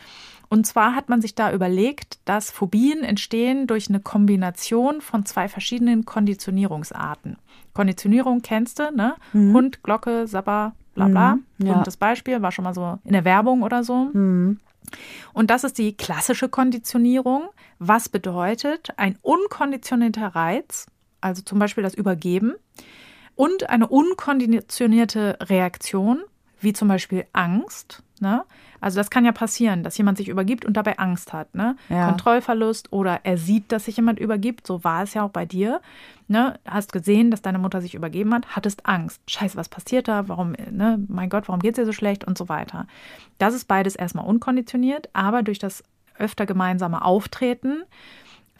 Und zwar hat man sich da überlegt, dass Phobien entstehen durch eine Kombination von zwei verschiedenen Konditionierungsarten. Konditionierung kennst du, ne? Hund, Glocke, Sabber, bla bla. Mhm, ja. Berühmtes Beispiel, war schon mal so in der Werbung oder so. Mhm. Und das ist die klassische Konditionierung, was bedeutet ein unkonditionierter Reiz, also zum Beispiel das Übergeben, und eine unkonditionierte Reaktion, wie zum Beispiel Angst. Ne? Also das kann ja passieren, dass jemand sich übergibt und dabei Angst hat. Ne? Ja. Kontrollverlust oder er sieht, dass sich jemand übergibt. So war es ja auch bei dir. Ne? Hast gesehen, dass deine Mutter sich übergeben hat, hattest Angst. Scheiße, was passiert da? Warum, ne? mein Gott, warum geht es ihr so schlecht und so weiter. Das ist beides erstmal unkonditioniert, aber durch das öfter gemeinsame Auftreten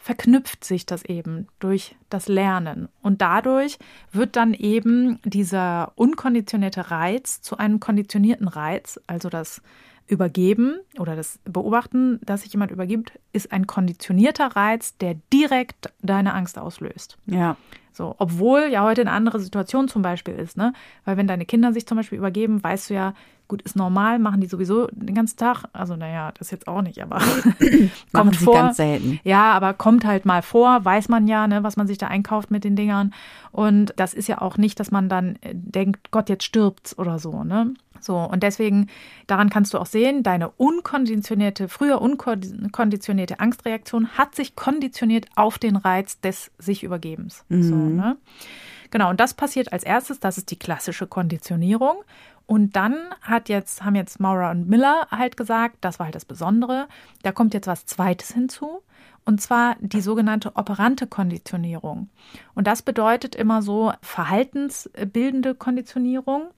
verknüpft sich das eben durch das Lernen. Und dadurch wird dann eben dieser unkonditionierte Reiz zu einem konditionierten Reiz, also das Übergeben oder das Beobachten, dass sich jemand übergibt, ist ein konditionierter Reiz, der direkt deine Angst auslöst. Ja. So, obwohl ja heute eine andere Situation zum Beispiel ist, ne? Weil wenn deine Kinder sich zum Beispiel übergeben, weißt du ja, gut, ist normal, machen die sowieso den ganzen Tag. Also, naja, das jetzt auch nicht, aber kommt sie vor. ganz selten. Ja, aber kommt halt mal vor, weiß man ja, ne, was man sich da einkauft mit den Dingern. Und das ist ja auch nicht, dass man dann äh, denkt, Gott, jetzt stirbt's oder so, ne? So, und deswegen, daran kannst du auch sehen, deine unkonditionierte, früher unkonditionierte Angstreaktion hat sich konditioniert auf den Reiz des sich Übergebens. So, ne? Genau, und das passiert als erstes, das ist die klassische Konditionierung. Und dann hat jetzt, haben jetzt Maura und Miller halt gesagt, das war halt das Besondere, da kommt jetzt was Zweites hinzu. und zwar die sogenannte operante Konditionierung. Und das bedeutet immer so verhaltensbildende Konditionierung.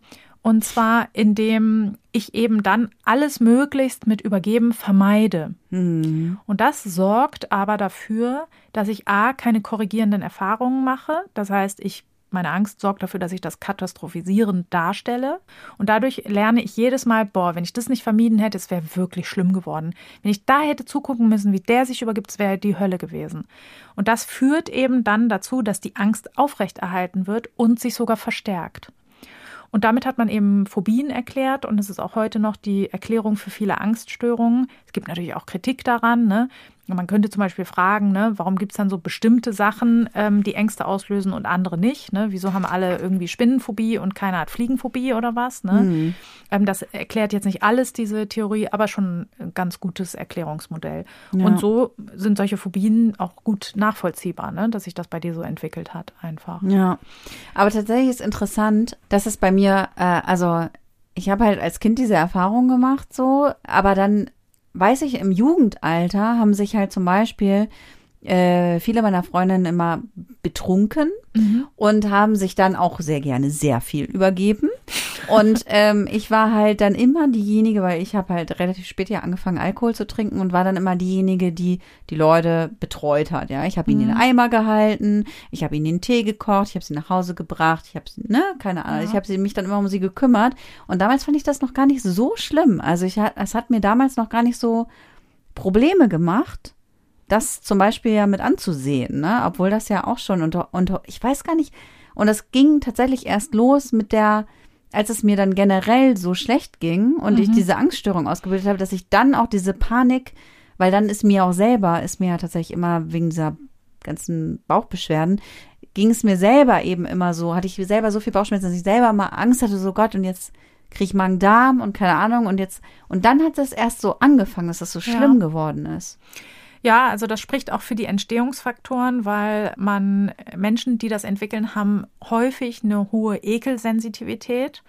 Und zwar, indem ich eben dann alles möglichst mit Übergeben vermeide. Mhm. Und das sorgt aber dafür, dass ich A, keine korrigierenden Erfahrungen mache. Das heißt, ich meine Angst sorgt dafür, dass ich das katastrophisierend darstelle. Und dadurch lerne ich jedes Mal, boah, wenn ich das nicht vermieden hätte, es wäre wirklich schlimm geworden. Wenn ich da hätte zugucken müssen, wie der sich übergibt, es wäre die Hölle gewesen. Und das führt eben dann dazu, dass die Angst aufrechterhalten wird und sich sogar verstärkt. Und damit hat man eben Phobien erklärt und es ist auch heute noch die Erklärung für viele Angststörungen. Es gibt natürlich auch Kritik daran. Ne? Man könnte zum Beispiel fragen, ne, warum gibt es dann so bestimmte Sachen, ähm, die Ängste auslösen und andere nicht? Ne? Wieso haben alle irgendwie Spinnenphobie und keiner hat Fliegenphobie oder was? Ne? Mhm. Ähm, das erklärt jetzt nicht alles, diese Theorie, aber schon ein ganz gutes Erklärungsmodell. Ja. Und so sind solche Phobien auch gut nachvollziehbar, ne? dass sich das bei dir so entwickelt hat, einfach. Ja, aber tatsächlich ist interessant, dass es bei mir, äh, also ich habe halt als Kind diese Erfahrung gemacht, so, aber dann weiß ich, im Jugendalter haben sich halt zum Beispiel äh, viele meiner Freundinnen immer betrunken mhm. und haben sich dann auch sehr gerne sehr viel übergeben. Und ähm, ich war halt dann immer diejenige, weil ich habe halt relativ spät ja angefangen, Alkohol zu trinken und war dann immer diejenige, die die Leute betreut hat. Ja, ich habe ihnen mhm. den Eimer gehalten, ich habe ihnen den Tee gekocht, ich habe sie nach Hause gebracht, ich habe ne, keine Ahnung, ja. ich habe mich dann immer um sie gekümmert. Und damals fand ich das noch gar nicht so schlimm. Also ich es hat mir damals noch gar nicht so Probleme gemacht das zum Beispiel ja mit anzusehen, ne? Obwohl das ja auch schon unter, unter, ich weiß gar nicht, und das ging tatsächlich erst los mit der, als es mir dann generell so schlecht ging und mhm. ich diese Angststörung ausgebildet habe, dass ich dann auch diese Panik, weil dann ist mir auch selber, ist mir ja tatsächlich immer wegen dieser ganzen Bauchbeschwerden, ging es mir selber eben immer so, hatte ich selber so viel Bauchschmerzen, dass ich selber mal Angst hatte, so Gott, und jetzt kriege ich Magen-Darm und keine Ahnung und jetzt, und dann hat das erst so angefangen, dass das so schlimm ja. geworden ist. Ja, also das spricht auch für die Entstehungsfaktoren, weil man Menschen, die das entwickeln, haben häufig eine hohe Ekelsensitivität.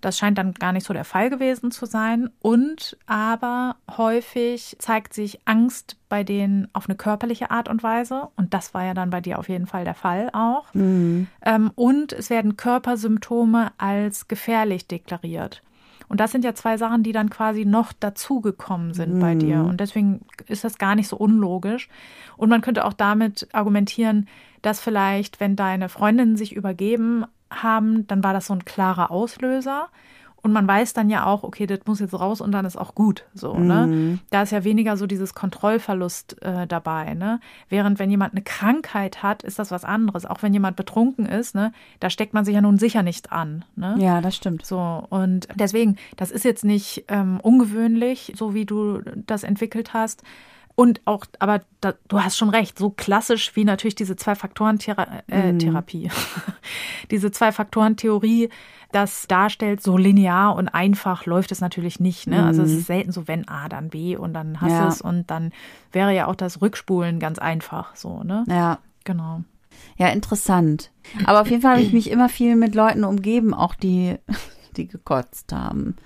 Das scheint dann gar nicht so der Fall gewesen zu sein. Und aber häufig zeigt sich Angst bei denen auf eine körperliche Art und Weise. Und das war ja dann bei dir auf jeden Fall der Fall auch. Mhm. Ähm, und es werden Körpersymptome als gefährlich deklariert. Und das sind ja zwei Sachen, die dann quasi noch dazugekommen sind mhm. bei dir. Und deswegen ist das gar nicht so unlogisch. Und man könnte auch damit argumentieren, dass vielleicht, wenn deine Freundinnen sich übergeben haben, dann war das so ein klarer Auslöser. Und man weiß dann ja auch, okay, das muss jetzt raus und dann ist auch gut. So, ne? Mhm. Da ist ja weniger so dieses Kontrollverlust äh, dabei, ne? Während wenn jemand eine Krankheit hat, ist das was anderes. Auch wenn jemand betrunken ist, ne, da steckt man sich ja nun sicher nicht an. Ne? Ja, das stimmt. So, und deswegen, das ist jetzt nicht ähm, ungewöhnlich, so wie du das entwickelt hast. Und auch, aber da, du hast schon recht, so klassisch wie natürlich diese Zwei-Faktoren-Therapie, äh, mhm. diese Zwei-Faktoren-Theorie das darstellt, so linear und einfach läuft es natürlich nicht. Ne? Also es mhm. ist selten so, wenn A, dann B und dann hast ja. es und dann wäre ja auch das Rückspulen ganz einfach so, ne? Ja. Genau. Ja, interessant. Aber auf jeden Fall habe ich mich immer viel mit Leuten umgeben, auch die, die gekotzt haben.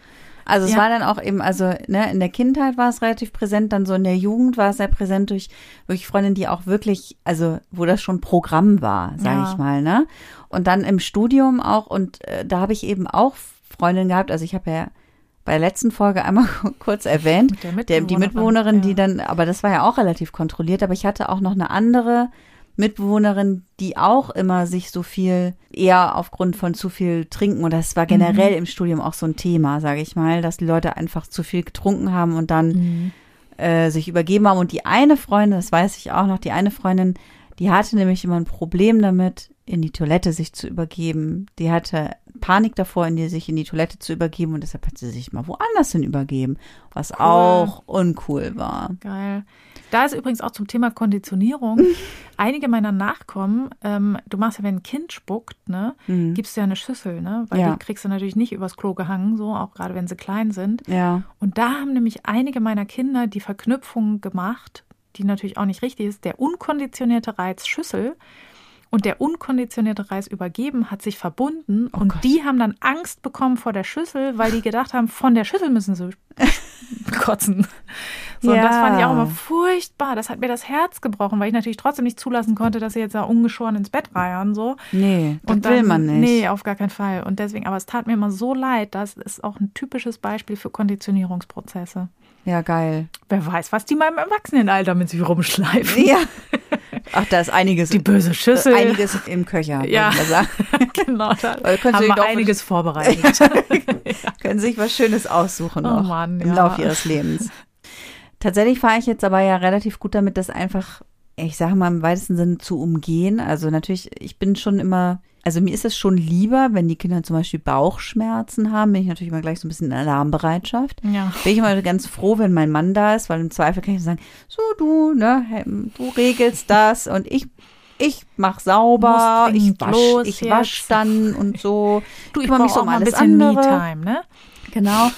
Also es ja. war dann auch eben, also ne, in der Kindheit war es relativ präsent, dann so in der Jugend war es sehr präsent durch wirklich Freundinnen, die auch wirklich, also wo das schon Programm war, sage ja. ich mal, ne? Und dann im Studium auch und äh, da habe ich eben auch Freundinnen gehabt, also ich habe ja bei der letzten Folge einmal kurz erwähnt, der, die Mitbewohnerin, ja. die dann, aber das war ja auch relativ kontrolliert, aber ich hatte auch noch eine andere Mitbewohnerin, die auch immer sich so viel eher aufgrund von zu viel trinken und das war generell mhm. im Studium auch so ein Thema, sage ich mal, dass die Leute einfach zu viel getrunken haben und dann mhm. äh, sich übergeben haben und die eine Freundin, das weiß ich auch noch, die eine Freundin, die hatte nämlich immer ein Problem damit, in die Toilette sich zu übergeben. Die hatte Panik davor, in die, sich in die Toilette zu übergeben und deshalb hat sie sich mal woanders hin übergeben, was cool. auch uncool war. Geil. Da ist übrigens auch zum Thema Konditionierung. Einige meiner Nachkommen, ähm, du machst ja, wenn ein Kind spuckt, ne, mhm. gibst du ja eine Schüssel, ne? Weil ja. die kriegst du natürlich nicht übers Klo gehangen, so, auch gerade wenn sie klein sind. Ja. Und da haben nämlich einige meiner Kinder die Verknüpfung gemacht, die natürlich auch nicht richtig ist, der unkonditionierte Reiz Schüssel und der unkonditionierte Reis übergeben hat sich verbunden und Gott. die haben dann Angst bekommen vor der Schüssel, weil die gedacht haben, von der Schüssel müssen sie kotzen. So, Ja. das fand ich auch immer furchtbar. Das hat mir das Herz gebrochen, weil ich natürlich trotzdem nicht zulassen konnte, dass sie jetzt da ungeschoren ins Bett reiern, so. Nee, das Und will dann- man nicht. Nee, auf gar keinen Fall. Und deswegen, aber es tat mir immer so leid. Das ist auch ein typisches Beispiel für Konditionierungsprozesse. Ja, geil. Wer weiß, was die mal im Erwachsenenalter mit sich rumschleifen. Ja. Ach, da ist einiges. Die böse Schüssel. Einiges im Köcher. Ja. genau, da können Sie haben wir doch- einiges vorbereitet. Können sich was Schönes aussuchen Oh Mann, im ja. Laufe ihres Lebens. Tatsächlich fahre ich jetzt aber ja relativ gut damit, das einfach, ich sage mal im weitesten Sinne zu umgehen. Also natürlich, ich bin schon immer, also mir ist es schon lieber, wenn die Kinder zum Beispiel Bauchschmerzen haben, bin ich natürlich immer gleich so ein bisschen in Alarmbereitschaft. ja. Bin ich immer ganz froh, wenn mein Mann da ist, weil im Zweifel kann ich sagen, so du, ne, du regelst das und ich ich mach sauber, ich wasch, los ich wasch dann und so. Du, ich kümmere mich so um alles bisschen andere. Me-Time, ne? Genau.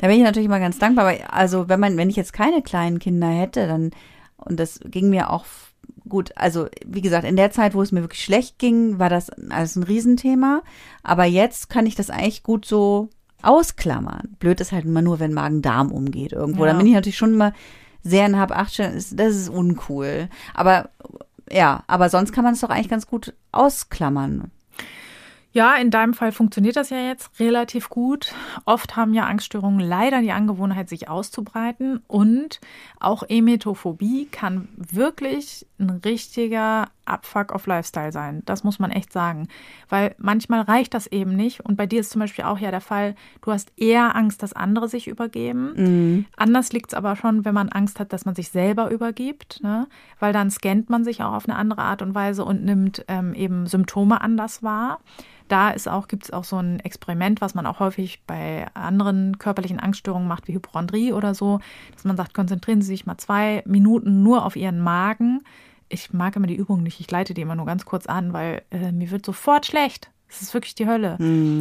Da bin ich natürlich immer ganz dankbar. Aber also, wenn man, wenn ich jetzt keine kleinen Kinder hätte, dann, und das ging mir auch gut, also wie gesagt, in der Zeit, wo es mir wirklich schlecht ging, war das alles ein Riesenthema. Aber jetzt kann ich das eigentlich gut so ausklammern. Blöd ist halt immer nur, wenn Magen-Darm umgeht irgendwo. Ja. Dann bin ich natürlich schon immer sehr in hab acht das ist uncool. Aber ja, aber sonst kann man es doch eigentlich ganz gut ausklammern. Ja, in deinem Fall funktioniert das ja jetzt relativ gut. Oft haben ja Angststörungen leider die Angewohnheit, sich auszubreiten. Und auch Emetophobie kann wirklich ein richtiger Abfuck of Lifestyle sein. Das muss man echt sagen. Weil manchmal reicht das eben nicht. Und bei dir ist zum Beispiel auch ja der Fall, du hast eher Angst, dass andere sich übergeben. Anders liegt es aber schon, wenn man Angst hat, dass man sich selber übergibt. Ne? Weil dann scannt man sich auch auf eine andere Art und Weise und nimmt ähm, eben Symptome anders wahr. Da ist auch, gibt es auch so ein Experiment, was man auch häufig bei anderen körperlichen Angststörungen macht, wie Hypochondrie oder so, dass man sagt, konzentrieren Sie sich mal zwei Minuten nur auf Ihren Magen. Ich mag immer die Übung nicht, ich leite die immer nur ganz kurz an, weil äh, mir wird sofort schlecht. Das ist wirklich die Hölle.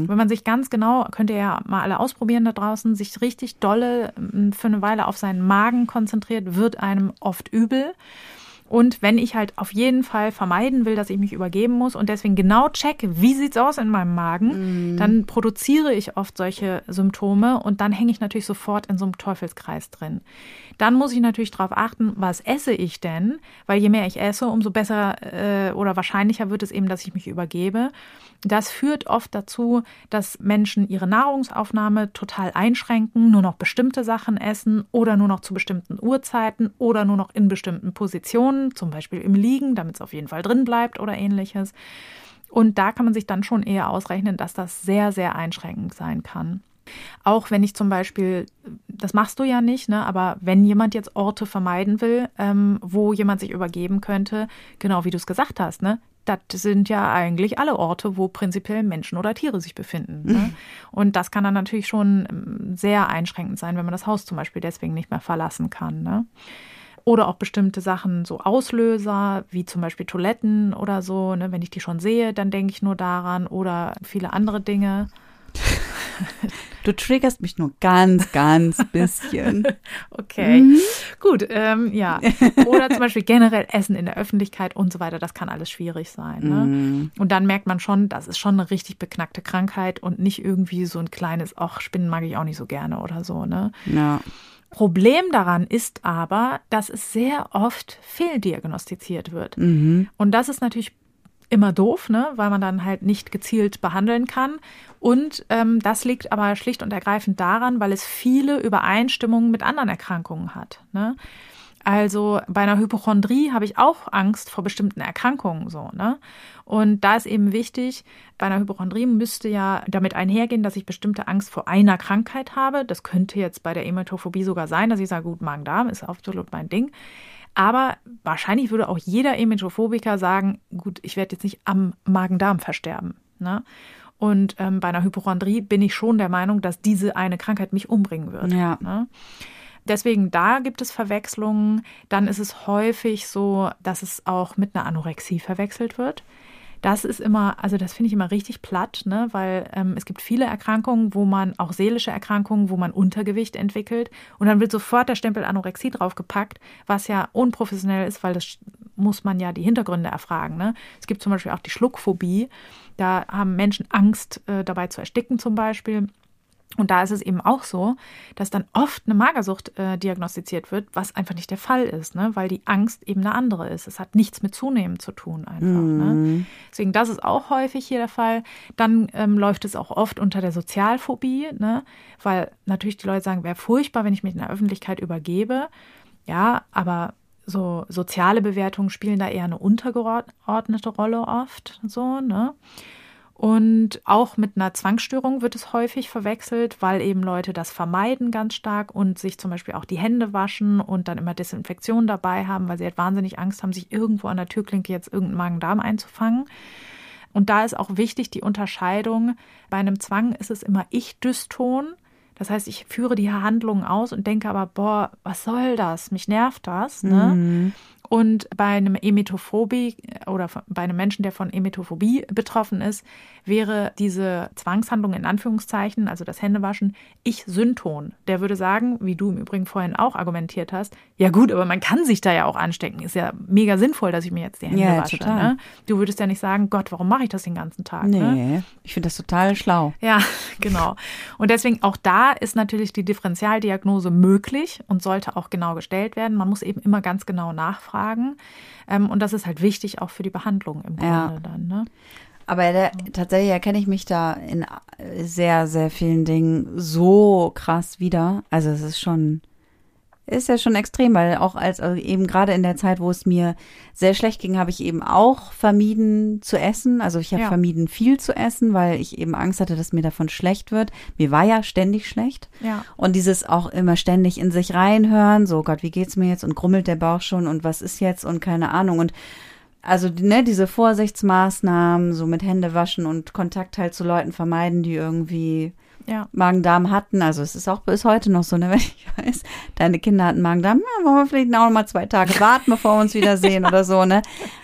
Wenn man sich ganz genau, könnt ihr ja mal alle ausprobieren da draußen, sich richtig dolle ähm, für eine Weile auf seinen Magen konzentriert, wird einem oft übel. Und wenn ich halt auf jeden Fall vermeiden will, dass ich mich übergeben muss und deswegen genau checke, wie sieht's aus in meinem Magen, dann produziere ich oft solche Symptome und dann hänge ich natürlich sofort in so einem Teufelskreis drin. Dann muss ich natürlich darauf achten, was esse ich denn, weil je mehr ich esse, umso besser äh, oder wahrscheinlicher wird es eben, dass ich mich übergebe. Das führt oft dazu, dass Menschen ihre Nahrungsaufnahme total einschränken, nur noch bestimmte Sachen essen oder nur noch zu bestimmten Uhrzeiten oder nur noch in bestimmten Positionen, zum Beispiel im Liegen, damit es auf jeden Fall drin bleibt oder ähnliches. Und da kann man sich dann schon eher ausrechnen, dass das sehr, sehr einschränkend sein kann. Auch wenn ich zum Beispiel, das machst du ja nicht, ne, aber wenn jemand jetzt Orte vermeiden will, ähm, wo jemand sich übergeben könnte, genau wie du es gesagt hast, ne, das sind ja eigentlich alle Orte, wo prinzipiell Menschen oder Tiere sich befinden. Ne? Und das kann dann natürlich schon ähm, sehr einschränkend sein, wenn man das Haus zum Beispiel deswegen nicht mehr verlassen kann. Ne? Oder auch bestimmte Sachen, so Auslöser, wie zum Beispiel Toiletten oder so. Ne? Wenn ich die schon sehe, dann denke ich nur daran. Oder viele andere Dinge. Du triggerst mich nur ganz, ganz bisschen. Okay, gut, ähm, ja. Oder zum Beispiel generell Essen in der Öffentlichkeit und so weiter, das kann alles schwierig sein. Ne? Und dann merkt man schon, das ist schon eine richtig beknackte Krankheit und nicht irgendwie so ein kleines, ach, Spinnen mag ich auch nicht so gerne oder so. Ne? Ja. Problem daran ist aber, dass es sehr oft fehldiagnostiziert wird. Und das ist natürlich immer doof, ne? weil man dann halt nicht gezielt behandeln kann. Und ähm, das liegt aber schlicht und ergreifend daran, weil es viele Übereinstimmungen mit anderen Erkrankungen hat. Ne? Also bei einer Hypochondrie habe ich auch Angst vor bestimmten Erkrankungen so, ne? Und da ist eben wichtig, bei einer Hypochondrie müsste ja damit einhergehen, dass ich bestimmte Angst vor einer Krankheit habe. Das könnte jetzt bei der Emetophobie sogar sein, dass ich sage, gut, Magen-Darm ist absolut mein Ding. Aber wahrscheinlich würde auch jeder Emetophobiker sagen, gut, ich werde jetzt nicht am Magen-Darm versterben. Ne? Und ähm, bei einer Hypochondrie bin ich schon der Meinung, dass diese eine Krankheit mich umbringen wird. Ja. Ne? Deswegen, da gibt es Verwechslungen. Dann ist es häufig so, dass es auch mit einer Anorexie verwechselt wird. Das ist immer, also das finde ich immer richtig platt, ne? weil ähm, es gibt viele Erkrankungen, wo man, auch seelische Erkrankungen, wo man Untergewicht entwickelt und dann wird sofort der Stempel Anorexie draufgepackt, was ja unprofessionell ist, weil das muss man ja die Hintergründe erfragen. Ne? Es gibt zum Beispiel auch die Schluckphobie, da haben Menschen Angst, äh, dabei zu ersticken zum Beispiel. Und da ist es eben auch so, dass dann oft eine Magersucht äh, diagnostiziert wird, was einfach nicht der Fall ist, ne? weil die Angst eben eine andere ist. Es hat nichts mit Zunehmen zu tun einfach. Ne? Mhm. Ne? Deswegen, das ist auch häufig hier der Fall. Dann ähm, läuft es auch oft unter der Sozialphobie, ne? weil natürlich die Leute sagen, wäre furchtbar, wenn ich mich in der Öffentlichkeit übergebe. Ja, aber so soziale Bewertungen spielen da eher eine untergeordnete Rolle oft, so, ne? Und auch mit einer Zwangsstörung wird es häufig verwechselt, weil eben Leute das vermeiden ganz stark und sich zum Beispiel auch die Hände waschen und dann immer Desinfektion dabei haben, weil sie halt wahnsinnig Angst haben, sich irgendwo an der Türklinke jetzt irgendeinen Magen-Darm einzufangen. Und da ist auch wichtig die Unterscheidung. Bei einem Zwang ist es immer Ich-Dyston. Das heißt, ich führe die Handlungen aus und denke aber, boah, was soll das? Mich nervt das. Ne? Mhm. Und bei einem Emetophobie oder bei einem Menschen, der von Emetophobie betroffen ist, wäre diese Zwangshandlung in Anführungszeichen, also das Händewaschen, Ich-Synton. Der würde sagen, wie du im Übrigen vorhin auch argumentiert hast, ja gut, aber man kann sich da ja auch anstecken. Ist ja mega sinnvoll, dass ich mir jetzt die Hände Ja, wasche. Ne? Du würdest ja nicht sagen, Gott, warum mache ich das den ganzen Tag? Nee, Ne? ich finde das total schlau. Ja, genau. Und deswegen auch da ist natürlich die Differentialdiagnose möglich und sollte auch genau gestellt werden. Man muss eben immer ganz genau nachfragen. Ähm, und das ist halt wichtig auch für die Behandlung im Grunde Ja. dann. Ne? Aber der, tatsächlich erkenne ich mich da in sehr, sehr vielen Dingen so krass wieder. Also es ist schon, ist ja schon extrem, weil auch als also eben gerade in der Zeit, wo es mir sehr schlecht ging, habe ich eben auch vermieden zu essen. Also ich habe Ja. vermieden viel zu essen, weil ich eben Angst hatte, dass mir davon schlecht wird. Mir war ja ständig schlecht. Ja. Und dieses auch immer ständig in sich reinhören, so Gott, wie geht's mir jetzt und grummelt der Bauch schon und was ist jetzt und keine Ahnung und also ne, diese Vorsichtsmaßnahmen, so mit Hände waschen und Kontakt halt zu Leuten vermeiden, die irgendwie Ja. Magen-Darm hatten. Also es ist auch bis heute noch so, ne, wenn ich weiß, deine Kinder hatten Magen-Darm, na, wollen wir vielleicht noch mal zwei Tage warten, bevor wir uns wiedersehen oder so, ne?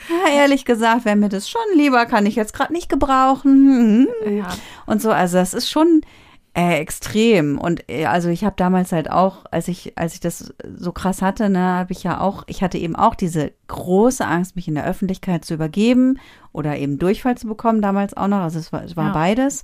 Ja, ehrlich gesagt, wäre mir das schon lieber, kann ich jetzt gerade nicht gebrauchen. Hm. Ja. Und so, also das ist schon äh, extrem. Und äh, also ich habe damals halt auch, als ich, als ich das so krass hatte, ne, habe ich ja auch, ich hatte eben auch diese große Angst, mich in der Öffentlichkeit zu übergeben oder eben Durchfall zu bekommen, damals auch noch. Also es war, es war Ja. beides.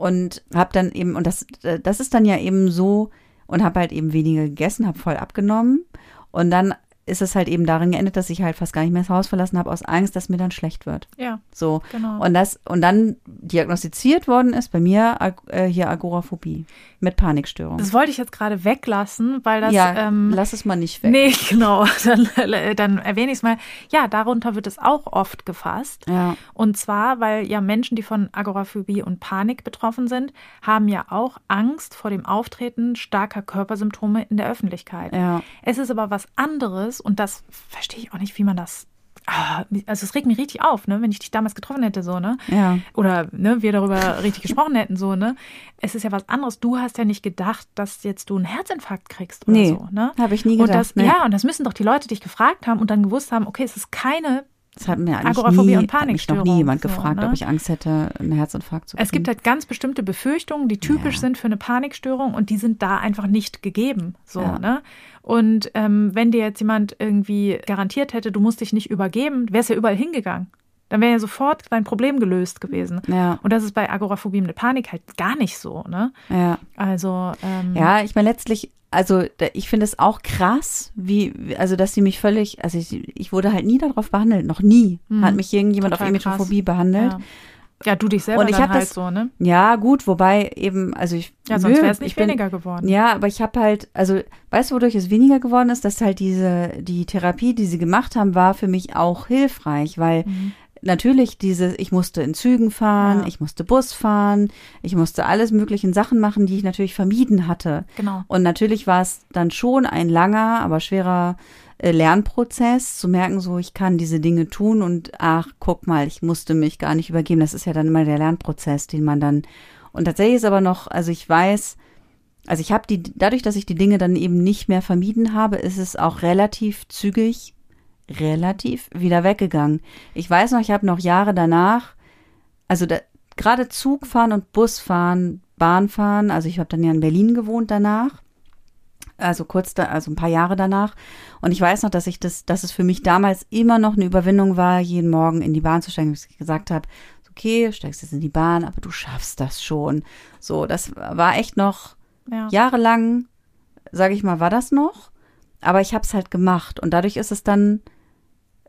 Und habe dann eben, und das, äh, das ist dann ja eben so, und habe halt eben weniger gegessen, habe voll abgenommen. Und dann ist es halt eben darin geendet, dass ich halt fast gar nicht mehr das Haus verlassen habe, aus Angst, dass mir dann schlecht wird. Ja, So. genau. Und das, und dann diagnostiziert worden ist bei mir äh, hier Agoraphobie mit Panikstörung. das wollte ich jetzt gerade weglassen, weil das. ja, ähm, lass es mal nicht weg. Nee, genau. Dann, dann erwähne ich es mal. Ja, darunter wird es auch oft gefasst. Ja. Und zwar, weil ja Menschen, die von Agoraphobie und Panik betroffen sind, haben ja auch Angst vor dem Auftreten starker Körpersymptome in der Öffentlichkeit. Ja. Es ist aber was anderes und das verstehe ich auch nicht, wie man das. Ah, Also es regt mich richtig auf, ne, wenn ich dich damals getroffen hätte, so, ne? Ja. Oder ne, wir darüber richtig gesprochen hätten, so, ne? Es ist ja was anderes. Du hast ja nicht gedacht, dass jetzt du einen Herzinfarkt kriegst oder Nee, so, ne? hab ich nie Und gedacht, das, nee. Ja, und das müssen doch die Leute dich gefragt haben und dann gewusst haben, okay, es ist keine Das hat mir eigentlich Agoraphobie nie, und hat mich noch nie Panikstörung, jemand so, gefragt, ne? ob ich Angst hätte, einen Herzinfarkt zu kriegen. Es gibt halt ganz bestimmte Befürchtungen, die typisch Ja. sind für eine Panikstörung und die sind da einfach nicht gegeben. So, Ja. ne? Und ähm, wenn dir jetzt jemand irgendwie garantiert hätte, du musst dich nicht übergeben, wärst ja überall hingegangen. Dann wäre ja sofort dein Problem gelöst gewesen. Ja. Und das ist bei Agoraphobie mit Panik halt gar nicht so, ne? ja. Also, ähm, Ja, ich meine letztlich, also ich finde es auch krass, wie, also dass sie mich völlig, also ich, ich wurde halt nie darauf behandelt, noch nie hat mich irgendjemand auf. Total krass. Emetophobie behandelt. ja. ja, du dich selber Und ich dann halt das- so, ne? Ja, gut, wobei eben, also ich. Ja, sonst wäre es nicht ich bin- weniger geworden. Ja, aber ich habe halt, also weißt du, wodurch es weniger geworden ist, dass halt diese, die Therapie, die sie gemacht haben, war für mich auch hilfreich, weil Mhm. Natürlich diese, ich musste in Zügen fahren, Ja. ich musste Bus fahren, ich musste alles möglichen Sachen machen, die ich natürlich vermieden hatte. Genau. Und natürlich war es dann schon ein langer, aber schwerer äh, Lernprozess, zu merken, so ich kann diese Dinge tun und ach, guck mal, ich musste mich gar nicht übergeben. Das ist ja dann immer der Lernprozess, den man dann. Und tatsächlich ist aber noch, also ich weiß, also ich habe die, dadurch, dass ich die Dinge dann eben nicht mehr vermieden habe, ist es auch relativ zügig, relativ wieder weggegangen. Ich weiß noch, ich habe noch Jahre danach, also da, gerade Zug fahren und Bus fahren, Bahn fahren, also ich habe dann ja in Berlin gewohnt danach also kurz da, also ein paar Jahre danach. Und ich weiß noch, dass ich das, dass es für mich damals immer noch eine Überwindung war, jeden Morgen in die Bahn zu steigen, dass ich gesagt habe, okay, steigst jetzt in die Bahn, aber du schaffst das schon. So, das war echt noch Ja. jahrelang, sage ich mal, war das noch. Aber ich habe es halt gemacht und dadurch ist es dann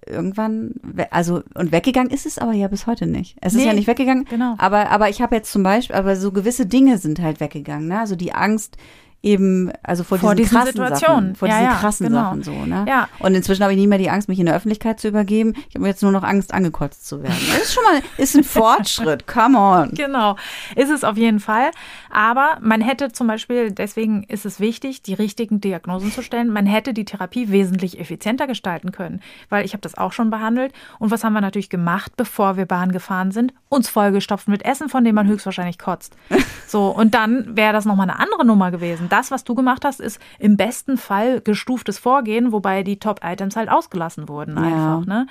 irgendwann, also und weggegangen ist es aber ja bis heute nicht. Es ist Nee, ja nicht weggegangen. genau. Aber aber ich habe jetzt zum Beispiel, aber so gewisse Dinge sind halt weggegangen. Ne? Also die Angst eben, also vor, Vor diesen, diesen krassen Situationen. Sachen, vor Ja, diesen ja, krassen genau. Sachen so. Ne? Ja. Und inzwischen habe ich nicht mehr die Angst, mich in der Öffentlichkeit zu übergeben. Ich habe jetzt nur noch Angst, angekotzt zu werden. Das ist schon mal, ist ein Fortschritt. Come on. Genau, ist es auf jeden Fall. Aber man hätte zum Beispiel, deswegen ist es wichtig, die richtigen Diagnosen zu stellen. Man hätte die Therapie wesentlich effizienter gestalten können, weil ich habe das auch schon behandelt. Und was haben wir natürlich gemacht, bevor wir Bahn gefahren sind? Uns vollgestopft mit Essen, von dem man höchstwahrscheinlich kotzt. So, und dann wäre das nochmal eine andere Nummer gewesen. Das, was du gemacht hast, ist im besten Fall gestuftes Vorgehen, wobei die Top-Items halt ausgelassen wurden einfach. Ne?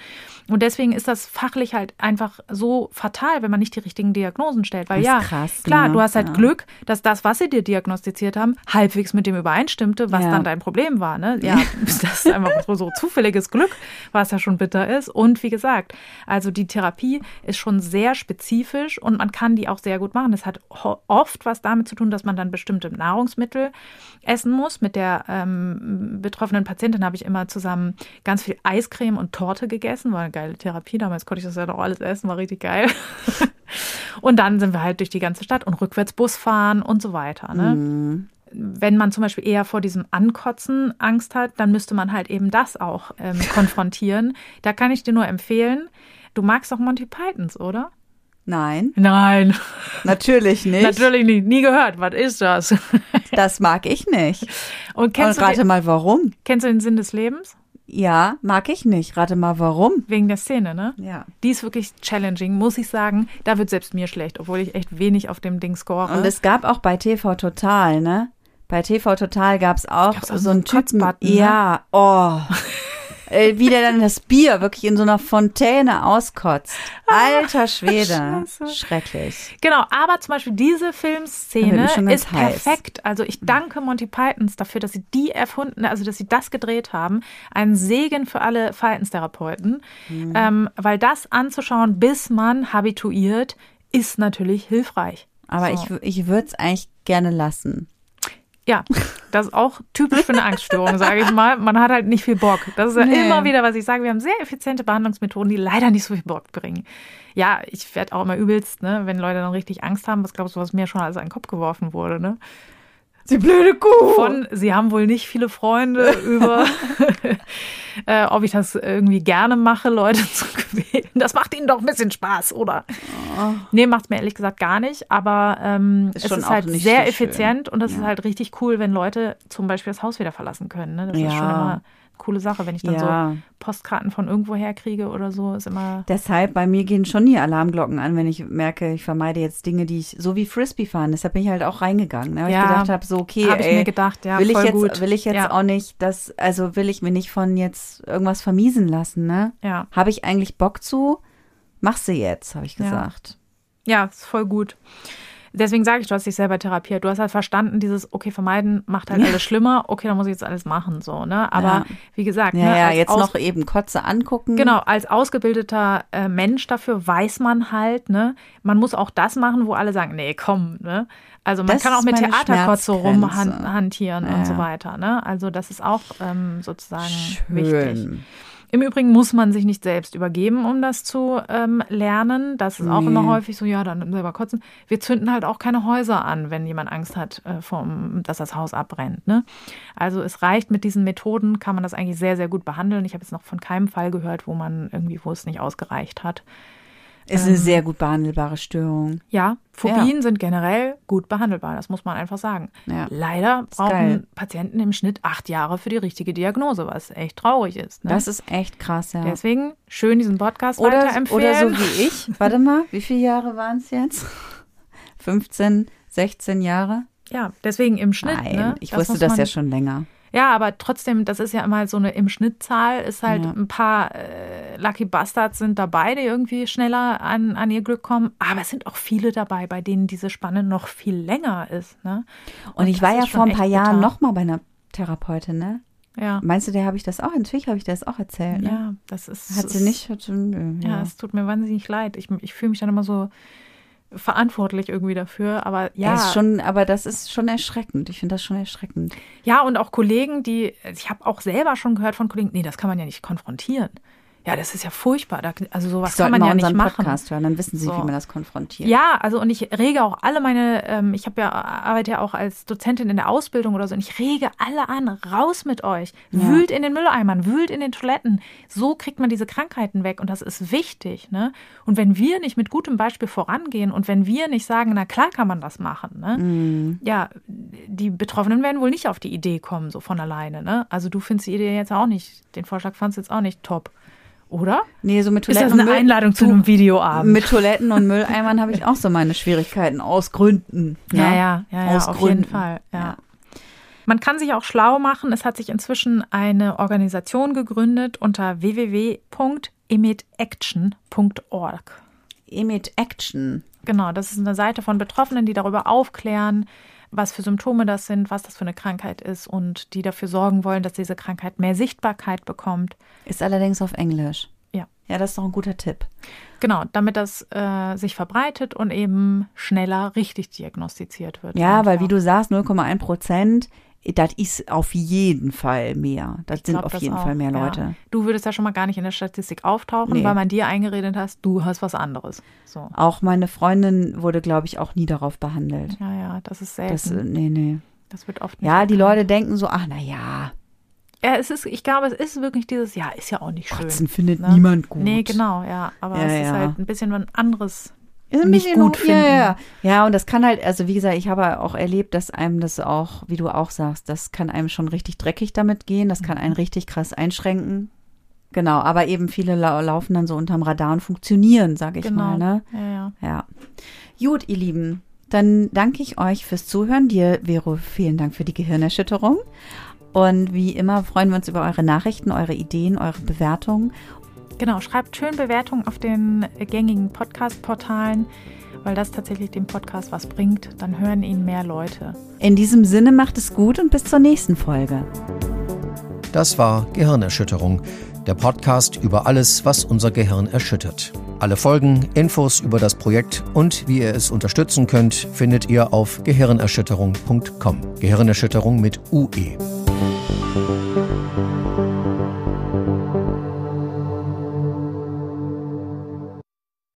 Und deswegen ist das fachlich halt einfach so fatal, wenn man nicht die richtigen Diagnosen stellt. Weil ja, krass, klar, ne? du hast halt Ja. Glück, dass das, was sie dir diagnostiziert haben, halbwegs mit dem übereinstimmte, was Ja. dann dein Problem war. Ne? Ja, das ist einfach so, zufälliges Glück, was ja schon bitter ist. Und wie gesagt, also die Therapie ist schon sehr spezifisch und man kann die auch sehr gut machen. Das hat oft was damit zu tun, dass man dann bestimmte Nahrungsmittel essen muss. Mit der ähm, betroffenen Patientin habe ich immer zusammen ganz viel Eiscreme und Torte gegessen. Eine geile Therapie. Damals konnte ich das ja noch alles essen, war richtig geil. und dann sind wir halt durch die ganze Stadt und rückwärts Bus fahren und so weiter. Ne? Wenn man zum Beispiel eher vor diesem Ankotzen Angst hat, dann müsste man halt eben das auch ähm, konfrontieren. Da kann ich dir nur empfehlen, du magst doch Monty Pythons, oder? Nein, Nein, natürlich nicht. natürlich nicht. Nie gehört. Was ist das? Das mag ich nicht. Und kennst, Und du rate den, mal, warum? kennst du den Sinn des Lebens? Ja, mag ich nicht. Rate mal, warum? Wegen der Szene, ne? Ja. Die ist wirklich challenging, muss ich sagen. Da wird selbst mir schlecht, obwohl ich echt wenig auf dem Ding score. Und es gab auch bei TV Total, ne? Bei TV Total gab es auch Gab's auch so einen einen Typen. Ne? Ja, oh. Äh, Wie der dann das Bier wirklich in so einer Fontäne auskotzt. Alter Schwede. Ah, Scheiße. Schrecklich. Genau, aber zum Beispiel diese Filmszene ist heiß. perfekt. Also ich danke Monty Pythons dafür, dass sie die erfunden, also dass sie das gedreht haben. Ein Segen für alle Verhaltenstherapeuten, Mhm. ähm, weil das anzuschauen, bis man habituiert, ist natürlich hilfreich. Aber So. ich, ich würde es eigentlich gerne lassen. Ja, das ist auch typisch für eine Angststörung, sage ich mal. Man hat halt nicht viel Bock. Das ist ja Nee. immer wieder, was ich sage. Wir haben sehr effiziente Behandlungsmethoden, die leider nicht so viel Bock bringen. Ja, ich werde auch immer übelst, ne, wenn Leute dann richtig Angst haben. Was glaubst du, was mir schon alles an den Kopf geworfen wurde, ne? Die blöde Kuh. Von, sie haben wohl nicht viele Freunde über, äh, ob ich das irgendwie gerne mache, Leute zu quälen. Das macht ihnen doch ein bisschen Spaß, oder? Nee, macht es mir ehrlich gesagt gar nicht, aber ähm, Ist es ist halt sehr so schön. effizient und es ist Ja. halt richtig cool, wenn Leute zum Beispiel das Haus wieder verlassen können. Ne? Das ist Ja. schon immer coole Sache, wenn ich dann Ja. so Postkarten von irgendwo her kriege oder so, ist immer. Deshalb, bei mir gehen schon die Alarmglocken an, wenn ich merke, ich vermeide jetzt Dinge, die ich, so wie Frisbee fahren. Deshalb bin ich halt auch reingegangen, ne? weil Ja, ich gedacht habe, so, okay, Hab ich ey, mir gedacht, ja, will ich voll jetzt, gut. will ich jetzt Ja. auch nicht, das, also will ich mir nicht von jetzt irgendwas vermiesen lassen, ne? Ja. Habe ich eigentlich Bock zu? Mach sie jetzt, habe ich Ja. gesagt. Ja, ist voll gut. Deswegen sage ich, du hast dich selber therapiert. Du hast halt verstanden, dieses, okay, vermeiden macht halt alles schlimmer. Okay, dann muss ich jetzt alles machen, so, ne? Aber Ja. wie gesagt, Ja, ne, ja, jetzt noch eben Kotze angucken. Genau, als ausgebildeter äh, Mensch dafür weiß man halt, ne, man muss auch das machen, wo alle sagen, nee, komm, ne? Also man Das kann auch mit Theaterkotze rumhantieren Ja, und so weiter, ne? Also das ist auch ähm, sozusagen wichtig. Im Übrigen muss man sich nicht selbst übergeben, um das zu ähm, lernen. Das ist auch Nee. immer häufig so, ja, dann selber kotzen. Wir zünden halt auch keine Häuser an, wenn jemand Angst hat, äh, vom, dass das Haus abbrennt. Ne? Also es reicht mit diesen Methoden, kann man das eigentlich sehr, sehr gut behandeln. Ich habe jetzt noch von keinem Fall gehört, wo man irgendwie, wo es nicht ausgereicht hat. Ist Ähm. eine sehr gut behandelbare Störung. Ja, Phobien sind generell gut behandelbar, das muss man einfach sagen. Ja. Leider geil. brauchen Patienten im Schnitt acht Jahre für die richtige Diagnose, was echt traurig ist. Ne? Das ist echt krass, ja. Deswegen schön diesen Podcast Oder, weiterempfehlen. oder so wie ich. Warte mal, wie viele Jahre waren es jetzt? 15, 16 Jahre? Ja, deswegen im Schnitt. Nein, ne? ich Das wusste das ja schon länger. Ja, aber trotzdem, das ist ja immer so eine im Schnittzahl, ist halt Ja. ein paar äh, Lucky Bastards sind dabei, die irgendwie schneller an, an ihr Glück kommen. Aber es sind auch viele dabei, bei denen diese Spanne noch viel länger ist. Ne? Und, ich das war ja ist vor ein paar Jahren bitter. noch mal bei einer Therapeutin, ne? Ja. Meinst du, der habe ich das auch? Natürlich habe ich das auch erzählt. Ne? Ja, das ist. Hat sie nicht? Hat sie, Ja, ja. es tut mir wahnsinnig leid. Ich, ich fühle mich dann immer so verantwortlich irgendwie dafür. Aber ja. Ist schon, aber das ist schon erschreckend. Ich finde das schon erschreckend. Ja, und auch Kollegen, die, ich habe auch selber schon gehört von Kollegen, nee, das kann man ja nicht konfrontieren. Ja, das ist ja furchtbar. Da, also sowas kann man ja nicht machen. Podcast hören, dann wissen Sie, So. wie man das konfrontiert. Ja, also und ich rege auch alle meine, ähm, ich habe ja arbeite ja auch als Dozentin in der Ausbildung oder so, und ich rege alle an, raus mit euch, Ja. wühlt in den Mülleimern, wühlt in den Toiletten. So kriegt man diese Krankheiten weg und das ist wichtig, ne? Und wenn wir nicht mit gutem Beispiel vorangehen und wenn wir nicht sagen, na klar kann man das machen, ne? Mhm. Ja, die Betroffenen werden wohl nicht auf die Idee kommen, so von alleine, ne? Also du findest die Idee jetzt auch nicht, den Vorschlag fandst du jetzt auch nicht top, oder? Nee, so mit Ist Toiletten das eine Einladung zu einem Videoabend? Mit Toiletten und Mülleimern habe ich auch so meine Schwierigkeiten aus Gründen. Ja, ne? ja, ja, ja Aus auf jeden Gründen. Fall. Ja. Man kann sich auch schlau machen. Es hat sich inzwischen eine Organisation gegründet unter www.emitaction.org. Emit Action. Genau, das ist eine Seite von Betroffenen, die darüber aufklären, was für Symptome das sind, was das für eine Krankheit ist und die dafür sorgen wollen, dass diese Krankheit mehr Sichtbarkeit bekommt. Ist allerdings auf Englisch. Ja. Ja, das ist doch ein guter Tipp. Genau, damit das äh, sich verbreitet und eben schneller richtig diagnostiziert wird. Ja, weil Einfach. wie du sagst, 0,1 Prozent, das ist auf jeden Fall mehr. Das sind glaub auf das jeden auch, Fall mehr ja. Leute. Du würdest ja schon mal gar nicht in der Statistik auftauchen, Nee. weil man dir eingeredet hast, du hast was anderes. So. Auch meine Freundin wurde, glaube ich, auch nie darauf behandelt. Ja, ja, das ist selten. Das, Das, äh, nee, nee. wird oft nicht Ja, die erkannt. Leute denken so, ach, na ja, Ja, es ist, ich glaube, es ist wirklich dieses, ja, ist ja auch nicht schön. Kotzen findet ne? niemand gut. Nee, genau, ja. Aber Ja, es ist ja. halt ein bisschen ein anderes. Nicht gut hoch- ja, finden. ja. ja, und das kann halt, also wie gesagt, ich habe auch erlebt, dass einem das auch, wie du auch sagst, das kann einem schon richtig dreckig damit gehen, das kann Mhm. einen richtig krass einschränken. Genau, aber eben viele lau laufen dann so unterm Radar und funktionieren, sage ich genau. mal, ne? Ja, ja. Ja. Gut, ihr Lieben, dann danke ich euch fürs Zuhören. Dir, Vero, vielen Dank für die Gehirnerschütterung. Und wie immer freuen wir uns über eure Nachrichten, eure Ideen, eure Bewertungen. Genau, schreibt schön Bewertungen auf den gängigen Podcast-Portalen, weil das tatsächlich dem Podcast was bringt. Dann hören ihn mehr Leute. In diesem Sinne macht es gut und bis zur nächsten Folge. Das war Gehirnerschütterung, der Podcast über alles, was unser Gehirn erschüttert. Alle Folgen, Infos über das Projekt und wie ihr es unterstützen könnt, findet ihr auf gehirnerschütterung.com. Gehirnerschütterung mit UE.